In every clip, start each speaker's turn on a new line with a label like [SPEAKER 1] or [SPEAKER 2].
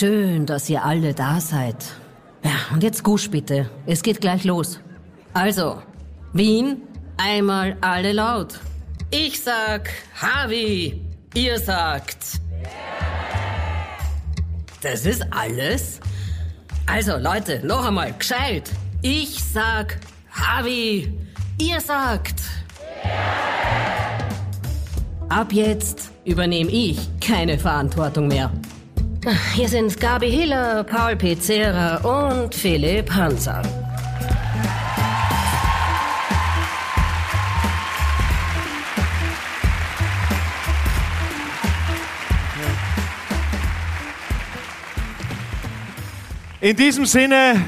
[SPEAKER 1] Schön, dass ihr alle da seid. Ja, und jetzt Gusch bitte. Es geht gleich los. Also, Wien, einmal alle laut. Ich sag Harvey, ihr sagt. Das ist alles? Also, Leute, noch einmal, gescheit. Ich sag Harvey, ihr sagt. Ab jetzt übernehme ich keine Verantwortung mehr. Hier sind Gabi Hiller, Paul Pizzera und Philipp Hanser.
[SPEAKER 2] In diesem Sinne.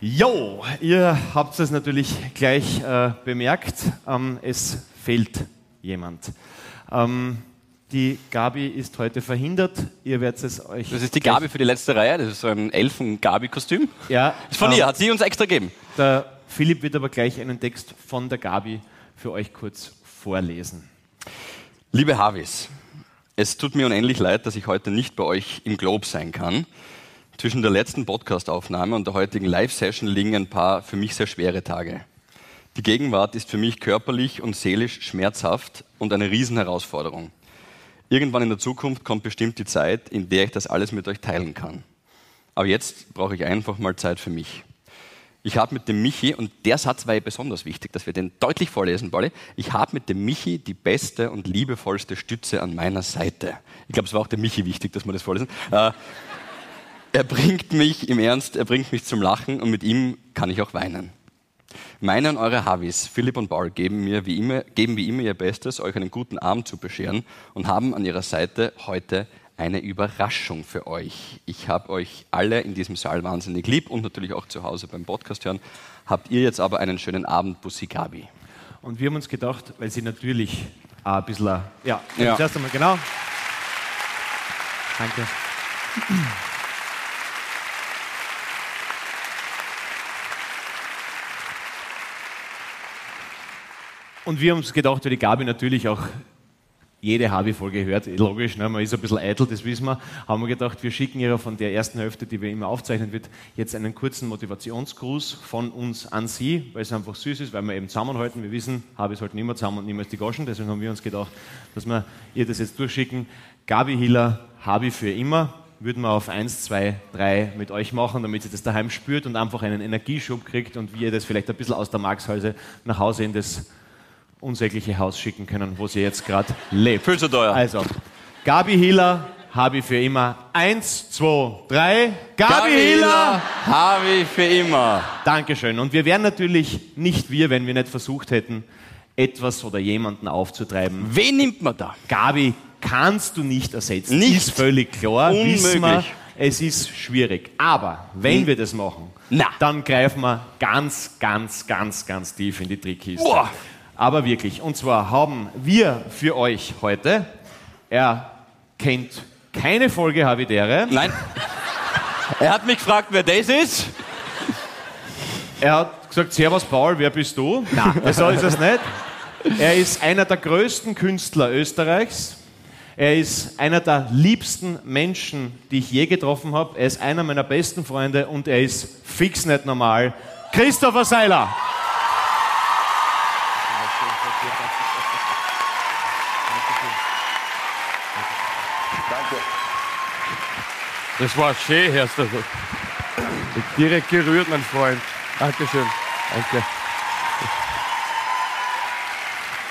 [SPEAKER 2] Jo, ihr habt es natürlich gleich äh, bemerkt. Ähm, es fehlt jemand. Ähm, die Gabi ist heute verhindert. Ihr werdet es euch.
[SPEAKER 3] Das ist die Gabi für die letzte Reihe. Das ist so ein Elfen-Gabi-Kostüm.
[SPEAKER 2] Ja.
[SPEAKER 3] Ist von
[SPEAKER 2] ähm,
[SPEAKER 3] ihr, hat sie uns extra gegeben.
[SPEAKER 2] Der Philipp wird aber gleich einen Text von der Gabi für euch kurz vorlesen.
[SPEAKER 3] Liebe Havis, es tut mir unendlich leid, dass ich heute nicht bei euch im Globe sein kann. Zwischen der letzten Podcast-Aufnahme und der heutigen Live-Session liegen ein paar für mich sehr schwere Tage. Die Gegenwart ist für mich körperlich und seelisch schmerzhaft und eine Riesenherausforderung. Irgendwann in der Zukunft kommt bestimmt die Zeit, in der ich das alles mit euch teilen kann. Aber jetzt brauche ich einfach mal Zeit für mich. Ich habe mit dem Michi, und der Satz war ja besonders wichtig, dass wir den deutlich vorlesen, Pauli. Ich habe mit dem Michi die beste und liebevollste Stütze an meiner Seite. Ich glaube, es war auch dem Michi wichtig, dass wir das vorlesen. Äh, er bringt mich im Ernst, er bringt mich zum Lachen und mit ihm kann ich auch weinen. Meine und eure Havis, Philipp und Paul, geben, mir wie immer, geben wie immer ihr Bestes, euch einen guten Abend zu bescheren und haben an ihrer Seite heute eine Überraschung für euch. Ich habe euch alle in diesem Saal wahnsinnig lieb und natürlich auch zu Hause beim Podcast hören. Habt ihr jetzt aber einen schönen Abend, Bussi Gabi.
[SPEAKER 2] Und wir haben uns gedacht, weil sie natürlich auch ein bisschen. Ja,
[SPEAKER 3] Ja.
[SPEAKER 2] zuerst einmal, genau. Danke. Und wir haben uns gedacht, weil die Gabi natürlich auch jede Habi-Folge hört, logisch, ne? man ist ein bisschen eitel, das wissen wir, haben wir gedacht, wir schicken ihr von der ersten Hälfte, die wir immer aufzeichnen wird, jetzt einen kurzen Motivationsgruß von uns an sie, weil es einfach süß ist, weil wir eben zusammenhalten. Wir wissen, Habis halten immer zusammen und niemals die Goschen, deswegen haben wir uns gedacht, dass wir ihr das jetzt durchschicken. Gabi Hiller, Habi für immer, würden wir auf 1, 2, 3 mit euch machen, damit sie das daheim spürt und einfach einen Energieschub kriegt und wir das vielleicht ein bisschen aus der Markshalse nach Hause in das unsägliche Haus schicken können, wo sie jetzt gerade lebt.
[SPEAKER 3] Viel zu teuer.
[SPEAKER 2] Also, Gabi Hiller, Habi für immer. Eins, zwei, drei. Gabi, Hiller!
[SPEAKER 3] Havi für immer.
[SPEAKER 2] Dankeschön. Und wir wären natürlich nicht wir, wenn wir nicht versucht hätten, etwas oder jemanden aufzutreiben.
[SPEAKER 3] Wen nimmt man da?
[SPEAKER 2] Gabi kannst du nicht ersetzen.
[SPEAKER 3] Nicht.
[SPEAKER 2] Ist völlig klar. Wissen wir,
[SPEAKER 3] Unmöglich.
[SPEAKER 2] es ist schwierig. Aber wenn wir das machen,
[SPEAKER 3] Na.
[SPEAKER 2] dann greifen wir ganz, ganz, ganz, ganz tief in die Trickkiste.
[SPEAKER 3] Boah.
[SPEAKER 2] Aber wirklich. Und zwar haben wir für euch heute, er kennt keine Folge Havidere.
[SPEAKER 3] Nein. Er hat mich gefragt, wer das ist.
[SPEAKER 2] Er hat gesagt, Servus Paul, wer bist du? Nein, so ist es nicht. Er ist einer der größten Künstler Österreichs. Er ist einer der liebsten Menschen, die ich je getroffen habe. Er ist einer meiner besten Freunde und er ist fix nicht normal. Christopher Seiler.
[SPEAKER 4] Das war schön, Herr du. Direkt gerührt, mein Freund. Dankeschön. Danke.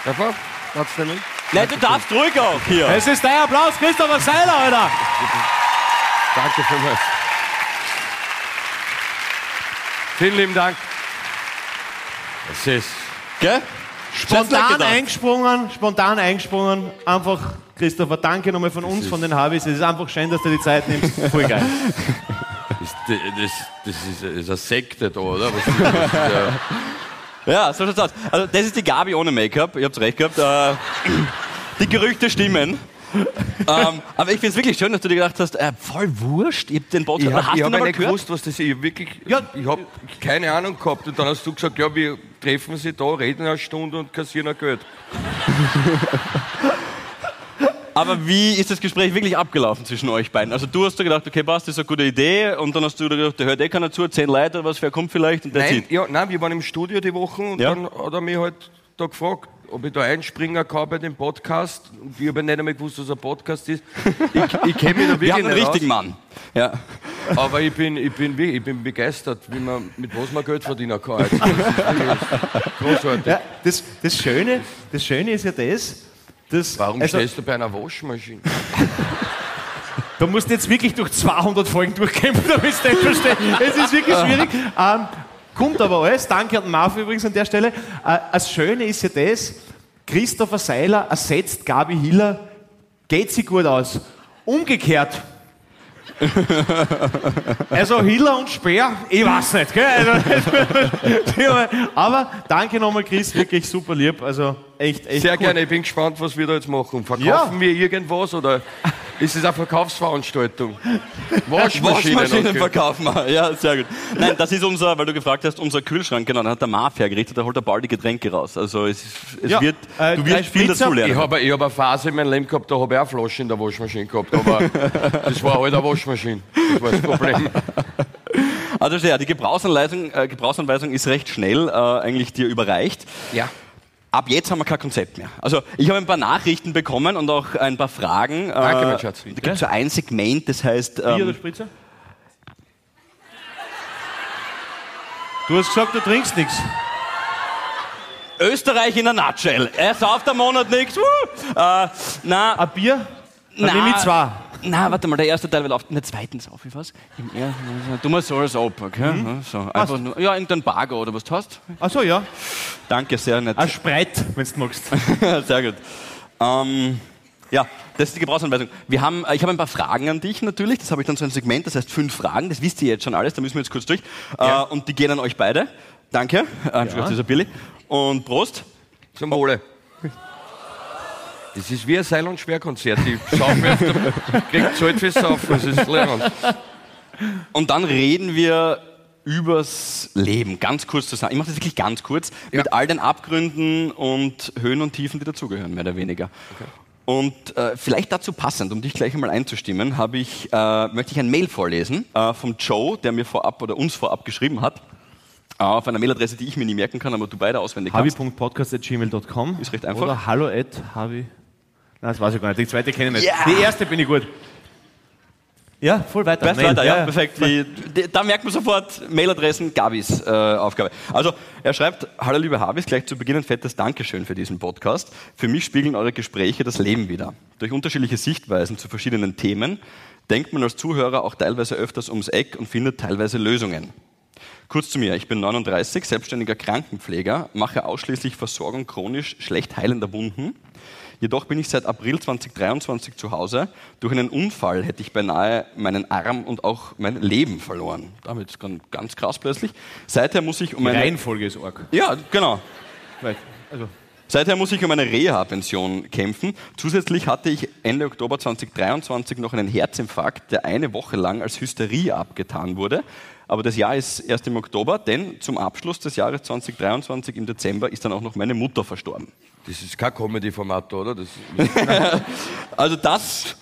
[SPEAKER 4] Darf er? Darfst du nehmen?
[SPEAKER 3] Nein, du darfst ruhig auch hier.
[SPEAKER 2] Es ist dein Applaus, Christopher Seiler, Alter.
[SPEAKER 4] Danke vielmals. Vielen lieben Dank. Es ist
[SPEAKER 3] Gell?
[SPEAKER 2] Spontan eingesprungen, spontan eingesprungen. Einfach, Christopher, danke nochmal von uns, von den Habis. Es ist einfach schön, dass du die Zeit nimmst. Voll geil.
[SPEAKER 4] das, das, das ist, ist eine Sekte da, oder? Das? Das ja-
[SPEAKER 3] so schaut's aus. Also, das ist die Gabi ohne Make-up. Ihr habt's recht gehabt. Äh, die Gerüchte stimmen. Ähm, aber ich finde es wirklich schön, dass du dir gedacht hast, äh, voll wurscht, ich hab den Podcast.
[SPEAKER 4] Ich habe hab nicht
[SPEAKER 3] gehört?
[SPEAKER 4] gewusst, was das ist. Ich wirklich,
[SPEAKER 2] Ja.
[SPEAKER 4] ich habe keine Ahnung gehabt. Und dann hast du gesagt, ja, wir treffen sie da, reden eine Stunde und kassieren ein Geld.
[SPEAKER 3] Aber wie ist das Gespräch wirklich abgelaufen zwischen euch beiden? Also du hast dir gedacht, okay, passt, das ist eine gute Idee und dann hast du gedacht, der hört eh keiner zu, zehn Leute oder was, wer kommt vielleicht und der
[SPEAKER 4] Nein,
[SPEAKER 3] zieht.
[SPEAKER 4] ja, nein, wir waren im Studio die Woche und
[SPEAKER 3] Ja.
[SPEAKER 4] dann hat er mich halt da gefragt, ob ich da einspringen kann bei dem Podcast. Ich habe nicht einmal gewusst, was ein Podcast ist. Ich, ich kenne mich da wirklich
[SPEAKER 3] Wir haben einen
[SPEAKER 4] nicht
[SPEAKER 3] richtigen Mann. Ja.
[SPEAKER 4] aber ich bin, ich, bin, ich bin begeistert, wie man, mit was man Geld verdienen kann. Also, das ist großartig.
[SPEAKER 2] Ja, das, das, Schöne, das Schöne ist ja das, dass.
[SPEAKER 4] Warum
[SPEAKER 2] also,
[SPEAKER 4] stehst du bei einer Waschmaschine?
[SPEAKER 2] Da musst du jetzt wirklich durch 200 Folgen durchkämpfen, damit du das verstehst. Es ist wirklich schwierig. Ähm, kommt aber alles. Danke an den Marv übrigens an der Stelle. Äh, das Schöne ist ja das, Christopher Seiler ersetzt Gabi Hiller, geht sie gut aus. Umgekehrt. Also Hiller und Speer, ich weiß nicht. Gell? Also, aber danke nochmal Chris, wirklich super lieb. Also echt, echt
[SPEAKER 4] Sehr
[SPEAKER 2] cool.
[SPEAKER 4] gerne, ich bin gespannt, was wir da jetzt machen. Verkaufen
[SPEAKER 2] Ja.
[SPEAKER 4] wir irgendwas oder ist es eine Verkaufsveranstaltung? Waschmaschinen.
[SPEAKER 3] Verkaufen wir. Ja, sehr gut. Nein, das ist unser, weil du gefragt hast, unser Kühlschrank. Genau, da hat der Marv hergerichtet, da holt er bald die Getränke raus. Also es, es
[SPEAKER 2] Ja,
[SPEAKER 3] wird,
[SPEAKER 2] äh,
[SPEAKER 3] du wirst viel
[SPEAKER 2] Spritzer.
[SPEAKER 3] dazulernen.
[SPEAKER 4] Ich habe ich hab eine Phase in meinem Leben gehabt, da habe ich auch Flaschen in der Waschmaschine gehabt, aber das war halt eine Waschmaschine. Das war das Problem.
[SPEAKER 3] Also ja, die Gebrauchsanleitung, äh, Gebrauchsanweisung ist recht schnell äh, eigentlich dir überreicht.
[SPEAKER 4] Ja.
[SPEAKER 3] Ab jetzt haben wir kein Konzept mehr. Also ich habe ein paar Nachrichten bekommen und auch ein paar Fragen.
[SPEAKER 4] Danke,
[SPEAKER 3] Äh,
[SPEAKER 4] mein Schatz.
[SPEAKER 3] Da gibt es so ein Segment, das heißt...
[SPEAKER 2] Bier oder
[SPEAKER 3] Ähm,
[SPEAKER 2] Spritzer? Du hast gesagt, du trinkst nichts.
[SPEAKER 3] Österreich in a nutshell. Er sauft am Monat nichts. Äh, na,
[SPEAKER 2] Ein Bier? Dann
[SPEAKER 3] Na.
[SPEAKER 2] nehme ich zwei.
[SPEAKER 3] Na, warte mal, der erste Teil wird auf den zweiten sauf ich was? Im ersten, du mal so als Opa, okay?
[SPEAKER 2] Mhm.
[SPEAKER 3] So, einfach nur, ja, irgendein Bargo oder was du hast.
[SPEAKER 2] Ach so, ja.
[SPEAKER 3] Danke, sehr nett.
[SPEAKER 2] Ein Spreit, wenn du magst.
[SPEAKER 3] Sehr gut. Ähm, ja, das ist die Gebrauchsanweisung. Wir haben, äh, ich habe ein paar Fragen an dich natürlich. Das habe ich dann so ein Segment, das heißt fünf Fragen. Das wisst ihr jetzt schon alles, da müssen wir jetzt kurz durch. Äh, und die gehen an euch beide. Danke. Äh, ja. dieser Billy. Und Prost.
[SPEAKER 4] Zum Wohle. Das ist wie ein Seil- und Schwerkonzert. Ich auf der, krieg Zeit fürs Saufen, das ist lernen.
[SPEAKER 3] Und dann reden wir übers Leben. Ganz kurz zusammen. Ich mache das wirklich ganz kurz. Mit all den Abgründen und Höhen und Tiefen, die dazugehören, mehr oder weniger. Und äh, vielleicht dazu passend, um dich gleich einmal einzustimmen, habe ich, äh, möchte ich ein Mail vorlesen äh, vom Joe, der mir vorab oder uns vorab geschrieben hat. Äh, auf einer Mailadresse, die ich mir nie merken kann, aber du beide auswendig kannst.
[SPEAKER 2] habi.podcast.gmail.com
[SPEAKER 3] Ist recht einfach.
[SPEAKER 2] Oder hallo at habi. Nein, das weiß ich gar nicht. Die zweite kenne ich nicht.
[SPEAKER 3] Ja.
[SPEAKER 2] Die erste bin ich gut. Ja, voll weiter.
[SPEAKER 3] Weißt weiter, ja, perfekt. Die, die, da merkt man sofort Mailadressen, Gabis äh, Aufgabe. Also, er schreibt, hallo liebe Habis, gleich zu Beginn ein fettes Dankeschön für diesen Podcast. Für mich spiegeln eure Gespräche das Leben wieder. Durch unterschiedliche Sichtweisen zu verschiedenen Themen denkt man als Zuhörer auch teilweise öfters ums Eck und findet teilweise Lösungen. Kurz zu mir, ich bin 39, selbstständiger Krankenpfleger, mache ausschließlich Versorgung chronisch schlecht heilender Wunden. Jedoch bin ich seit April 2023 zu Hause. Durch einen Unfall hätte ich beinahe meinen Arm und auch mein Leben verloren. Damit ist ganz, ganz krass plötzlich. Seither muss ich um
[SPEAKER 2] Die
[SPEAKER 3] eine...
[SPEAKER 2] Reihenfolge ist arg.
[SPEAKER 3] Ja, genau.
[SPEAKER 2] Also,
[SPEAKER 3] Seither muss ich um eine Reha-Pension kämpfen. Zusätzlich hatte ich Ende Oktober 2023 noch einen Herzinfarkt, der eine Woche lang als Hysterie abgetan wurde. Aber das Jahr ist erst im Oktober, denn zum Abschluss des Jahres 2023 im Dezember ist dann auch noch meine Mutter verstorben.
[SPEAKER 4] Das ist kein Comedy-Format, oder? Das,
[SPEAKER 3] Also das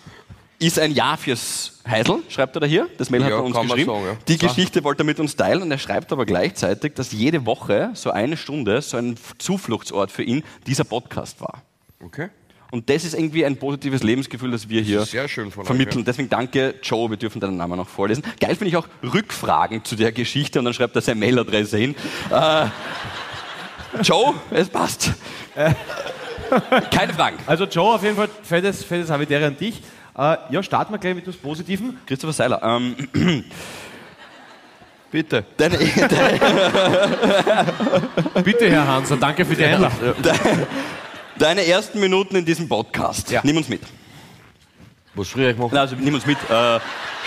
[SPEAKER 3] ist ein Jahr fürs Heisel, schreibt er da hier. Das Mail hat
[SPEAKER 4] Ja,
[SPEAKER 3] er uns geschrieben.
[SPEAKER 4] sagen, ja.
[SPEAKER 3] Die Geschichte wollte er mit uns teilen und er schreibt aber gleichzeitig, dass jede Woche so eine Stunde so ein Zufluchtsort für ihn dieser Podcast war.
[SPEAKER 4] okay.
[SPEAKER 3] Und das ist irgendwie ein positives Lebensgefühl, das wir hier
[SPEAKER 4] ist sehr schön von euch,
[SPEAKER 3] vermitteln.
[SPEAKER 4] ja.
[SPEAKER 3] Deswegen danke, Joe, wir dürfen deinen Namen noch vorlesen. Geil finde ich auch Rückfragen zu der Geschichte und dann schreibt er seine Mailadresse hin. Äh, Joe, es passt. Keine Fragen.
[SPEAKER 2] also Joe, auf jeden Fall fettes, fettes Habitäre an dich. Äh, ja, starten wir gleich mit etwas Positivem.
[SPEAKER 3] Christopher Seiler, ähm,
[SPEAKER 4] Bitte.
[SPEAKER 3] deine,
[SPEAKER 2] Bitte, Herr Hanser, danke für die Einladung.
[SPEAKER 3] deine ersten Minuten in diesem Podcast.
[SPEAKER 4] Ja.
[SPEAKER 3] Nimm uns mit.
[SPEAKER 4] Was soll ich machen?
[SPEAKER 3] Na, Also nimm uns mit. Äh,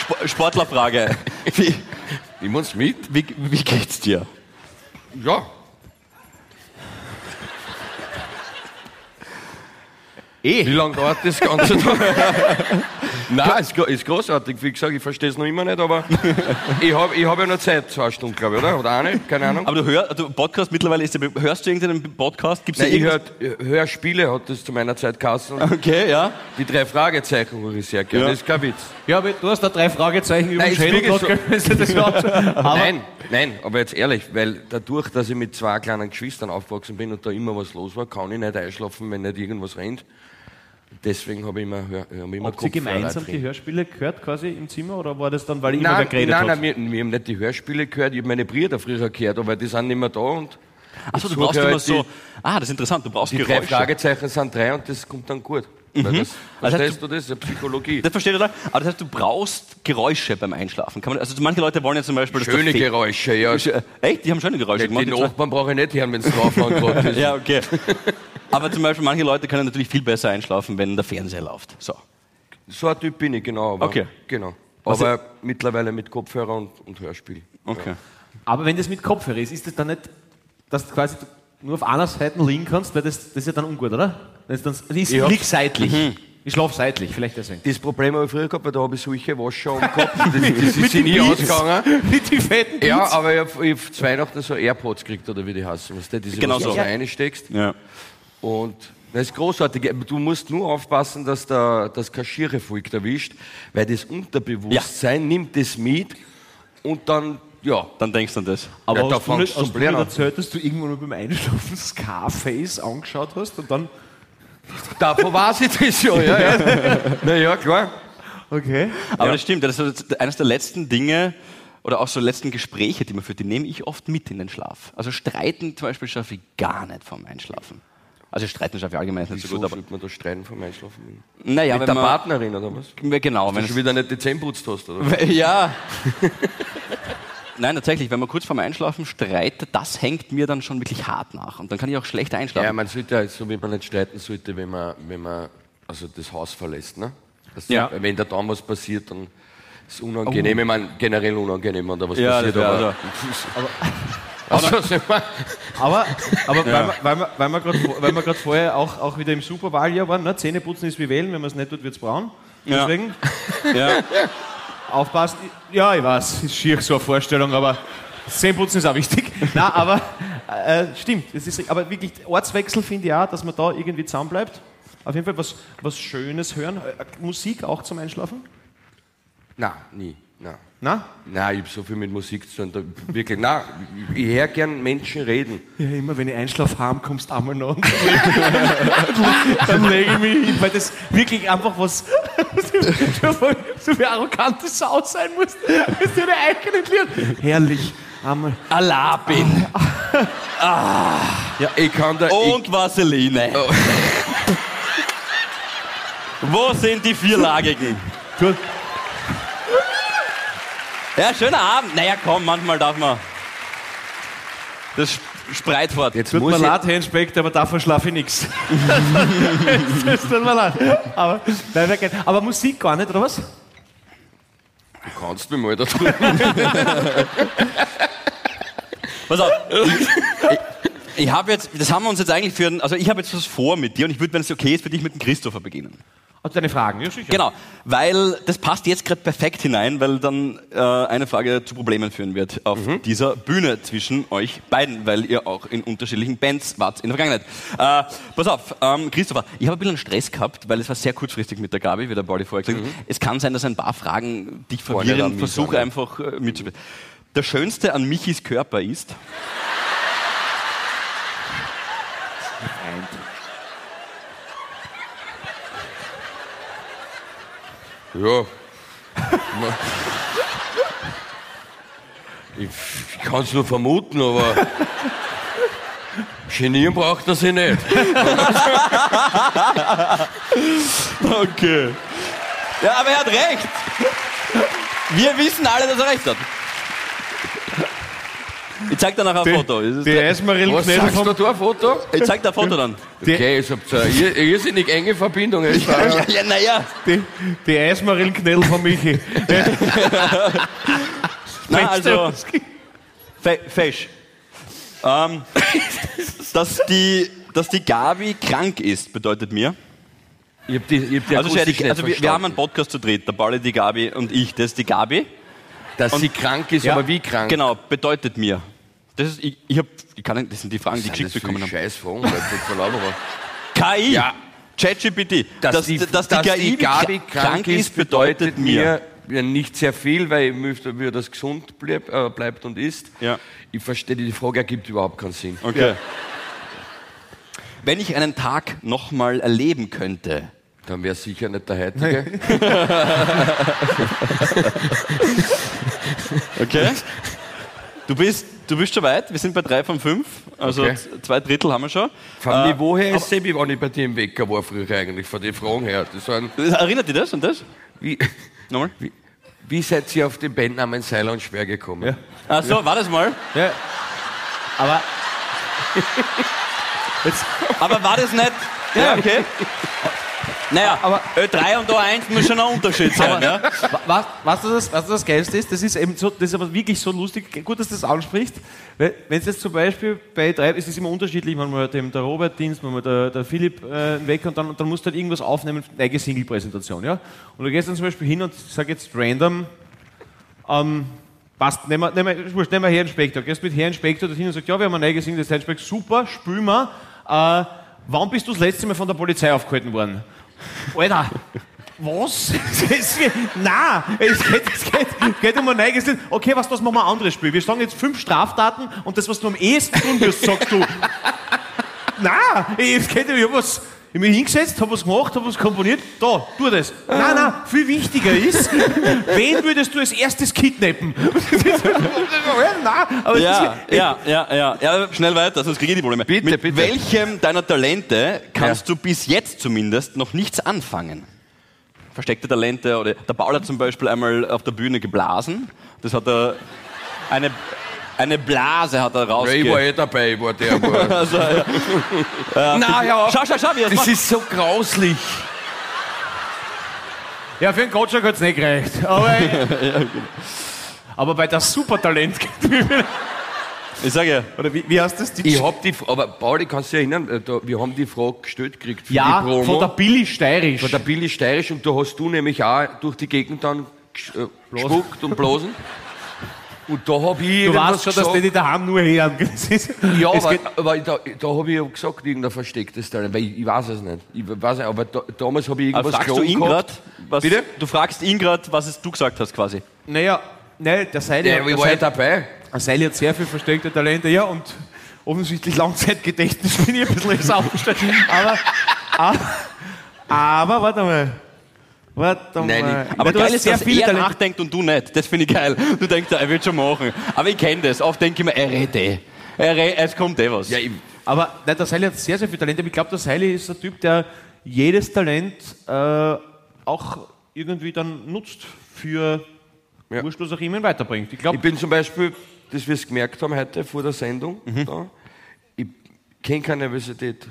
[SPEAKER 3] Sp Sportlerfrage. Wie,
[SPEAKER 4] Nimm uns mit.
[SPEAKER 3] wie, wie geht's dir?
[SPEAKER 4] Ja.
[SPEAKER 2] Eh.
[SPEAKER 4] Wie lange dauert das Ganze? Nein, ist, ist großartig. Wie gesagt, ich verstehe es noch immer nicht, aber ich habe ich hab ja noch Zeit, zwei Stunden, glaube ich, oder? Oder eine? Keine Ahnung.
[SPEAKER 3] Aber du hörst, du Podcast mittlerweile ist, der- hörst du irgendeinen Podcast? Gibt's
[SPEAKER 4] Nein, ich
[SPEAKER 3] irgendwas-
[SPEAKER 4] hör, Hörspiele, hat das zu meiner Zeit geheißen.
[SPEAKER 3] Okay, ja.
[SPEAKER 4] Die drei Fragezeichen höre ich sehr gerne.
[SPEAKER 3] Ja.
[SPEAKER 4] Das ist kein Witz.
[SPEAKER 2] Ja, aber du hast da drei Fragezeichen über den Schädel. Aber
[SPEAKER 4] nein, nein, aber jetzt ehrlich, weil dadurch, dass ich mit zwei kleinen Geschwistern aufgewachsen bin und da immer was los war, kann ich nicht einschlafen, wenn nicht irgendwas rennt. Deswegen habe ich immer, hab ich immer
[SPEAKER 2] Habt ihr gemeinsam die. Hörspiele gehört quasi im Zimmer oder war das dann, weil immer wer
[SPEAKER 4] Nein,
[SPEAKER 2] geredet
[SPEAKER 4] nein,
[SPEAKER 2] hat?
[SPEAKER 4] nein, wir, wir haben nicht die Hörspiele gehört, ich habe meine Brüder früher gehört, aber die sind nicht mehr da und
[SPEAKER 3] Achso, du
[SPEAKER 4] Ich
[SPEAKER 3] brauchst immer
[SPEAKER 4] halt
[SPEAKER 3] so. Ah, das ist interessant, du brauchst
[SPEAKER 4] die drei
[SPEAKER 3] Geräusche.
[SPEAKER 4] Fragezeichen sind drei und das kommt dann gut. Weil das,
[SPEAKER 3] Also
[SPEAKER 4] verstehst du das? Ja, Psychologie.
[SPEAKER 3] Das versteht ihr da? Aber das heißt, du brauchst Geräusche beim Einschlafen. Man, also manche Leute wollen ja zum Beispiel...
[SPEAKER 4] Schöne Geräusche, ja.
[SPEAKER 3] Echt? Die haben schöne Geräusche
[SPEAKER 4] Die
[SPEAKER 3] gemacht. die?
[SPEAKER 4] Nachbarn brauche ich nicht hören, wenn es drauf angeht.
[SPEAKER 3] Ja, okay. Aber zum Beispiel manche Leute können natürlich viel besser einschlafen, wenn der Fernseher läuft. So.
[SPEAKER 4] So ein Typ bin ich, genau. Aber,
[SPEAKER 3] Okay.
[SPEAKER 4] Genau.
[SPEAKER 3] Was
[SPEAKER 4] Aber mittlerweile mit Kopfhörer und, und Hörspiel.
[SPEAKER 3] Okay.
[SPEAKER 2] Aber wenn das mit Kopfhörer ist, ist das dann nicht, dass du quasi nur auf einer Seite liegen kannst, weil das, das ist ja dann ungut, oder? Das ist dann, das ist,
[SPEAKER 4] Ich
[SPEAKER 2] lieg seitlich. Ich schlaf seitlich, vielleicht deswegen.
[SPEAKER 4] Das Problem habe ich früher gehabt, weil da habe ich solche Wascher am Kopf. Das, das sind nie ausgegangen.
[SPEAKER 2] Mit die fetten
[SPEAKER 4] Ja,
[SPEAKER 2] Beats.
[SPEAKER 4] aber ich habe hab zu Weihnachten so AirPods gekriegt, oder wie die heißen. Weißt du, diese,
[SPEAKER 3] Genau
[SPEAKER 4] was du
[SPEAKER 3] so.
[SPEAKER 4] da reinsteckst.
[SPEAKER 3] Ja.
[SPEAKER 4] Und das ist großartig. Du musst nur aufpassen, dass der, das Kaschiere folgt erwischt, weil das Unterbewusstsein nimmt das mit und dann, ja,
[SPEAKER 3] Dann denkst du an das.
[SPEAKER 2] Aber
[SPEAKER 4] Ja, da
[SPEAKER 2] hast, du
[SPEAKER 4] fangst
[SPEAKER 2] nicht,
[SPEAKER 4] du
[SPEAKER 2] hast du erzählt, dass du irgendwann mal beim Einschlafen Scarface angeschaut hast und dann...
[SPEAKER 4] davon weiß ich das ja. ja, ja. Na ja, klar.
[SPEAKER 2] Okay.
[SPEAKER 3] Aber das stimmt, das ist eines der letzten Dinge oder auch so letzten Gespräche, die man führt, die nehme ich oft mit in den Schlaf. Also streiten zum Beispiel schaffe ich gar nicht vom Einschlafen. Also streiten schaffe ich allgemein nicht so gut, aber
[SPEAKER 4] sollte man da streiten vom Einschlafen?
[SPEAKER 3] naja,
[SPEAKER 4] Mit
[SPEAKER 3] wenn
[SPEAKER 4] der
[SPEAKER 3] man,
[SPEAKER 4] Partnerin oder was?
[SPEAKER 3] Genau, wenn
[SPEAKER 4] du schon wieder nicht die Zähne putzt hast, oder?
[SPEAKER 3] ja. Nein, tatsächlich, wenn man kurz vorm Einschlafen streitet, das hängt mir dann schon wirklich hart nach und dann kann ich auch schlecht einschlafen.
[SPEAKER 4] Ja, man sollte ja, so wie man nicht streiten sollte, wenn man, wenn man also das Haus verlässt. Ne? Das,
[SPEAKER 3] Ja.
[SPEAKER 4] Wenn da dann was passiert, dann ist es unangenehm. Ich meine, generell unangenehm, wenn da was
[SPEAKER 3] Ja,
[SPEAKER 4] passiert.
[SPEAKER 3] das
[SPEAKER 4] aber, also, also,
[SPEAKER 2] Aber, aber weil wir, weil wir, weil wir gerade vorher auch, auch wieder im Superwahljahr waren, ne? Zähneputzen ist wie wählen, wenn man es nicht tut, wird es braun.
[SPEAKER 3] Ja.
[SPEAKER 2] Deswegen
[SPEAKER 3] ja.
[SPEAKER 2] aufpasst. Ja, ich weiß, ist schier so eine Vorstellung, aber Zähneputzen ist auch wichtig. Na, aber äh, stimmt. Das ist, aber wirklich, Ortswechsel finde ich auch, dass man da irgendwie zusammenbleibt. Auf jeden Fall was, was Schönes hören. Äh, Musik auch zum Einschlafen?
[SPEAKER 4] nein, nie. Nein.
[SPEAKER 2] Na?
[SPEAKER 4] Nein, ich habe so viel mit Musik zu tun. Da, wirklich, nein, ich höre gern Menschen reden.
[SPEAKER 2] Ja, immer wenn ich einschlafe, heim kommst einmal noch und dann lege ich mich hin, weil das wirklich einfach was so wie arrogante Sau sein muss. Das ist ja der eigene Lied. Herrlich. Einmal.
[SPEAKER 3] Alabin
[SPEAKER 4] Ja, ich kann da.
[SPEAKER 3] und Vaseline. Wo sind die Vierlagigen?
[SPEAKER 2] Gut.
[SPEAKER 3] Ja, schöner Abend. Naja, komm, manchmal darf man. Das sp- spreit fort.
[SPEAKER 4] ich, jetzt
[SPEAKER 2] Tut
[SPEAKER 4] muss
[SPEAKER 2] mir leid, Herr Inspektor, aber davon schlafe ich nichts. Das tut mir leid. Aber, nein, geil. aber Musik gar nicht, oder was?
[SPEAKER 4] Du kannst mich mal da drüben.
[SPEAKER 3] Pass auf. Ich, ich, habe jetzt, das haben wir uns jetzt eigentlich für, also ich habe jetzt was vor mit dir und ich würde, wenn es okay ist, für dich mit dem Christopher beginnen.
[SPEAKER 2] Hast du deine Fragen? Ja, sicher.
[SPEAKER 3] Genau, weil das passt jetzt gerade perfekt hinein, weil dann äh, eine Frage zu Problemen führen wird auf dieser Bühne zwischen euch beiden, weil ihr auch in unterschiedlichen Bands wart in der Vergangenheit. Äh, pass auf, ähm, Christopher, ich habe ein bisschen Stress gehabt, weil es war sehr kurzfristig mit der Gabi, wie der Pauli vorher gesagt hat. Es kann sein, dass ein paar Fragen dich verwirren. Versuche einfach äh, mitzuspielen. Der Schönste an Michis Körper ist...
[SPEAKER 4] Ja. Ich, ich kann es nur vermuten, aber genieren braucht er sich nicht.
[SPEAKER 3] Okay. Ja, aber er hat recht. Wir wissen alle, dass er recht hat. Ich zeig dir nachher ein Foto. Das ist-
[SPEAKER 2] Die Eismarillen
[SPEAKER 4] Was
[SPEAKER 2] Knädel
[SPEAKER 4] sagst
[SPEAKER 2] vom
[SPEAKER 4] du da, ein Foto?
[SPEAKER 3] Ich zeig dir ein Foto dann.
[SPEAKER 4] Okay, ich hab so eine ir- irrsinnig enge Verbindung. jetzt da.
[SPEAKER 3] ja, naja.
[SPEAKER 2] Die, die Eismarillenknädel von Michi.
[SPEAKER 3] Na, also, fe fesch. Ähm, dass, die, dass die Gabi krank ist, bedeutet mir,
[SPEAKER 4] Ich hab die, ich hab die
[SPEAKER 3] Also,
[SPEAKER 4] nicht
[SPEAKER 3] also wir, wir
[SPEAKER 4] verstanden.
[SPEAKER 3] haben einen Podcast zu dritt, der Pauli, die Gabi und ich. Das ist die Gabi.
[SPEAKER 4] Dass sie krank ist,
[SPEAKER 2] Ja.
[SPEAKER 4] aber wie krank?
[SPEAKER 3] Genau, bedeutet mir. Das ist, ich, ich hab, ich kann, nicht- das sind die Fragen, die
[SPEAKER 4] Sind
[SPEAKER 3] geschickt bekommen
[SPEAKER 4] für
[SPEAKER 3] haben.
[SPEAKER 4] scheiß Fragen, ich.
[SPEAKER 3] KI,
[SPEAKER 4] Ja.
[SPEAKER 3] ChatGPT,
[SPEAKER 4] Dass, die, dass die Gabi krank ist, bedeutet mir ja, nicht sehr viel, weil ich möchte, wie das gesund bleib, äh, bleibt und ist.
[SPEAKER 3] Ja.
[SPEAKER 4] Ich verstehe, die Frage ergibt überhaupt keinen Sinn.
[SPEAKER 3] Okay. Wenn ich einen Tag nochmal erleben könnte,
[SPEAKER 4] Dann wäre sicher nicht der heutige.
[SPEAKER 3] okay? Du bist, du bist schon weit, wir sind bei drei von fünf, also
[SPEAKER 4] Okay.
[SPEAKER 3] zwei Drittel haben wir schon.
[SPEAKER 4] Vom
[SPEAKER 3] Äh,
[SPEAKER 4] Niveau her ist wie wenn ich bei dir im Wecker war früher eigentlich, von den Fragen her. Das waren,
[SPEAKER 3] Erinnert dich das an das?
[SPEAKER 4] wie,
[SPEAKER 3] Nochmal?
[SPEAKER 4] wie, wie seid ihr auf den Bandnamen Seiler und Schwer gekommen?
[SPEAKER 2] Ja.
[SPEAKER 3] Ach so, war das mal?
[SPEAKER 2] Ja. Aber jetzt,
[SPEAKER 3] Aber war das nicht? Ja, okay. Naja, aber Ö3 und O1 muss schon ein Unterschied sein. ja?
[SPEAKER 2] was, was, das, was das Geilste ist, das ist eben so, das ist aber wirklich so lustig, gut, dass du das ansprichst, wenn es jetzt zum Beispiel bei drei, es ist immer unterschiedlich, manchmal hat eben der Robert Dienst, manchmal der, der Philipp äh, weg und dann, dann musst du halt irgendwas aufnehmen, eine eigene Single-Präsentation, ja? Und du gehst dann zum Beispiel hin und sag jetzt random, ähm, passt, nehmen wir, nehmen wir, nehmen wir Herrn Spektor, gehst mit Herrn Spektor dorthin und sagst, ja, wir haben eine eigene Single, das heißt, super, spül mal, äh, wann bist du das letzte Mal von der Polizei aufgehalten worden? Alter, was? Nein, es geht, es geht, geht um ein eigenes Lied. Okay, was, das machen wir ein anderes Spiel. Wir sagen jetzt fünf Straftaten und das, was du am ehesten tun wirst, sagst du. Nein, es geht um was. Ich habe mich hingesetzt, habe was gemacht, habe was komponiert. Da, tu das. Nein, nein, viel wichtiger ist, wen würdest du als erstes kidnappen? nein, aber das
[SPEAKER 3] Ja,
[SPEAKER 2] ist,
[SPEAKER 3] ja, ja, ja, ja. Schnell weiter, sonst kriege ich die Probleme.
[SPEAKER 4] Bitte,
[SPEAKER 3] Mit
[SPEAKER 4] bitte.
[SPEAKER 3] welchem deiner Talente kannst
[SPEAKER 4] Ja.
[SPEAKER 3] du bis jetzt zumindest noch nichts anfangen? Versteckte Talente oder der Paul hat zum Beispiel einmal auf der Bühne geblasen. Das hat er eine eine Blase hat er
[SPEAKER 4] Ja, ich war eh dabei, ich war der. War.
[SPEAKER 3] Also, ja.
[SPEAKER 4] Nein, ja,
[SPEAKER 3] Schau, schau, schau, wie er es
[SPEAKER 4] das
[SPEAKER 3] macht.
[SPEAKER 4] ist so grauslich.
[SPEAKER 2] Ja, für einen Gottschalk hat es nicht gereicht. Aber, aber bei das Supertalent.
[SPEAKER 3] Ich sage ja.
[SPEAKER 2] Oder wie, wie heißt das? Die
[SPEAKER 4] Ich hab die, aber Pauli, kannst du dich erinnern, äh, da, wir haben die Frage gestellt gekriegt für
[SPEAKER 2] ja,
[SPEAKER 4] die Promo.
[SPEAKER 2] von der Billy Steirisch.
[SPEAKER 4] Von der Billy Steirisch und da hast du nämlich auch durch die Gegend dann äh, gespuckt und blasen. Und da habe ich
[SPEAKER 2] du weißt schon, dass die
[SPEAKER 4] gesagt.
[SPEAKER 2] die daheim nur hören.
[SPEAKER 4] Ja, aber, aber da, da habe ich ja gesagt, irgendein verstecktes Talent, weil ich, ich weiß es nicht. Ich weiß nicht, aber da, damals habe ich
[SPEAKER 3] Aber
[SPEAKER 4] irgendwas
[SPEAKER 3] fragst du ihn was
[SPEAKER 4] Bitte?
[SPEAKER 3] du fragst ihn gerade, was es du gesagt hast quasi.
[SPEAKER 2] naja, nein, der Seili,
[SPEAKER 4] Ja, ich war ja dabei.
[SPEAKER 2] der Seili hat sehr viel versteckte Talente, ja, und offensichtlich Langzeitgedächtnis bin ich ein bisschen aufgestellt. Aber, aber, aber, warte mal. Warte
[SPEAKER 4] Nein,
[SPEAKER 2] mal.
[SPEAKER 4] ich-
[SPEAKER 3] Aber
[SPEAKER 2] du
[SPEAKER 3] geil
[SPEAKER 2] hast
[SPEAKER 3] ist,
[SPEAKER 2] sehr
[SPEAKER 3] dass
[SPEAKER 2] viele
[SPEAKER 3] er
[SPEAKER 2] Talente.
[SPEAKER 3] nachdenkt und du nicht. Das finde ich geil. Du denkst, er wird schon machen. Aber ich kenne das. Oft denke ich mir, er redet eh. Er redet, es kommt eh was.
[SPEAKER 4] Ja, ich,
[SPEAKER 2] Aber nein, der Seili hat sehr, sehr viel Talent. Aber ich glaube, der Seili ist ein Typ, der jedes Talent äh, auch irgendwie dann nutzt für
[SPEAKER 4] Ja.
[SPEAKER 2] wurscht, was auch immer ihn weiterbringt. Ich glaube,
[SPEAKER 4] ich bin zum Beispiel, das wir es gemerkt haben heute vor der Sendung, da, ich kenne keine Nervosität.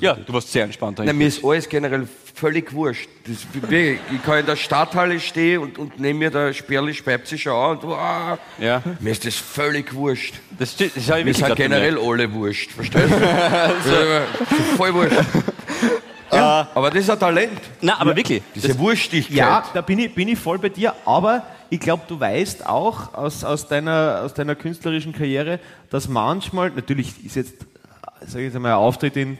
[SPEAKER 3] Ja, du warst sehr entspannt.
[SPEAKER 4] Nein, mir ist alles generell völlig wurscht. Das, ich kann in der Stadthalle stehen und, und neben mir der Sperli schon an und wow,
[SPEAKER 3] Ja.
[SPEAKER 4] mir ist das völlig wurscht.
[SPEAKER 3] Das, das
[SPEAKER 4] Wir
[SPEAKER 3] wirklich
[SPEAKER 4] sind generell alle wurscht, verstehst du? Voll wurscht. Ja, aber das ist ein Talent.
[SPEAKER 3] Nein, aber wirklich.
[SPEAKER 4] Diese Wurstigkeit.
[SPEAKER 2] Ja, da bin ich, bin ich voll bei dir, aber ich glaube, du weißt auch aus, aus, deiner, aus deiner künstlerischen Karriere, dass manchmal, natürlich ist jetzt, sag ich jetzt einmal, ein Auftritt in,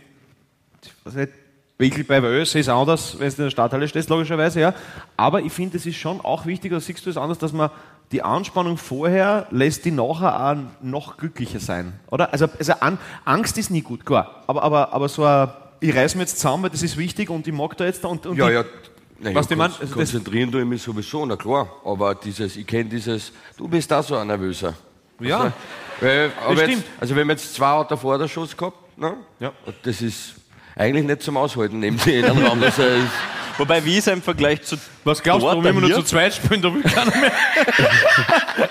[SPEAKER 2] was nicht, Wickel bei Wös ist anders, wenn du in der Stadthalle stehst, logischerweise, ja. Aber ich finde, es ist schon auch wichtig, oder siehst du es anders, dass man die Anspannung vorher lässt die nachher auch noch glücklicher sein, oder? Also, also an, Angst ist nie gut, klar. Aber, aber, aber so ein, ich reiß mir jetzt zusammen, weil das ist wichtig und ich mag da jetzt, und, und
[SPEAKER 4] Ja, ja. Naja,
[SPEAKER 2] Was du meinst, also
[SPEAKER 4] konzentrieren tue ich mich sowieso, na klar. Aber dieses, ich kenne dieses, du bist da so ein Nervöser.
[SPEAKER 2] Ja.
[SPEAKER 4] Also, weil, aber
[SPEAKER 2] stimmt.
[SPEAKER 4] jetzt, also wir haben jetzt zwei vor der Schuss gehabt, ne?
[SPEAKER 2] Ja.
[SPEAKER 4] Und das ist eigentlich nicht zum Aushalten neben dir in einem Raum. Das ist,
[SPEAKER 3] Wobei, wie ist er im Vergleich zu
[SPEAKER 2] Was glaubst du,
[SPEAKER 3] dort
[SPEAKER 2] warum immer nur
[SPEAKER 3] hier?
[SPEAKER 2] zu zweit spielen, da will keiner mehr.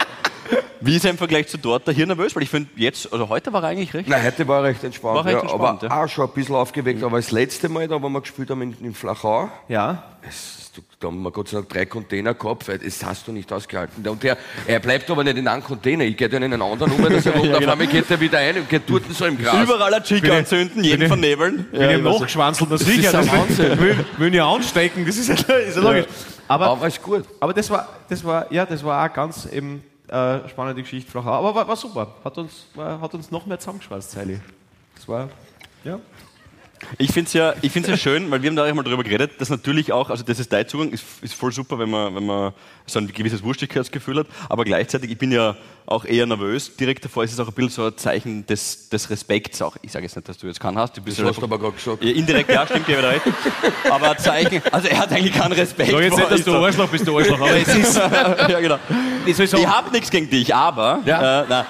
[SPEAKER 3] Wie ist er im Vergleich zu dort da hier nervös? Weil ich finde, jetzt, also heute war er eigentlich recht.
[SPEAKER 4] nein, heute war er recht entspannt.
[SPEAKER 3] War recht
[SPEAKER 4] ja,
[SPEAKER 3] entspannt,
[SPEAKER 4] aber
[SPEAKER 3] ja.
[SPEAKER 4] auch schon ein bisschen aufgeweckt. Aber das letzte Mal, da wo wir gespielt haben in, in Flachau,
[SPEAKER 2] Ja.
[SPEAKER 4] es, du, da haben wir Gott sei Dank drei Container gehabt, weil das hast du nicht ausgehalten. Und der, er bleibt aber nicht in einem Container, ich gehe dann in einen anderen um, dass er ja, genau. auf einmal geht er wieder ein und geht dort so im Gras.
[SPEAKER 3] Überall ein Chica anzünden, jeden vernebeln.
[SPEAKER 2] Wenn ja, ich noch geschwanzelt, das sicher. Das ist Wahnsinn. Will, will ja anstecken, das ist ja, ist ja logisch. Aber, aber ist gut. Aber das war, das war, ja, das war auch ganz eben äh, spannende Geschichte. Aber war, war super. Hat uns, war, hat uns noch mehr zusammengeschweißt, Sally. Das war, ja.
[SPEAKER 3] Ich finde es ja, ich find's ja schön, weil wir haben da auch mal drüber geredet, dass natürlich auch, also das ist Zugang ist, ist voll super, wenn man, wenn man so ein gewisses Wurstigkeitsgefühl hat, aber gleichzeitig, ich bin ja auch eher nervös, direkt davor ist es auch ein bisschen so ein Zeichen des, des Respekts auch. Ich sage jetzt nicht, dass du jetzt keinen hast. Du bist
[SPEAKER 4] das hast du aber gerade gesagt.
[SPEAKER 3] Indirekt, ja, stimmt, ja wieder recht. Aber ein Zeichen, also er hat eigentlich keinen Respekt.
[SPEAKER 2] Sag jetzt nicht, dass du Arschloch bist, du Arschloch, aber es ist...
[SPEAKER 3] ja, genau. Ich, ich habe nichts gegen dich, aber... Ja. Äh, na,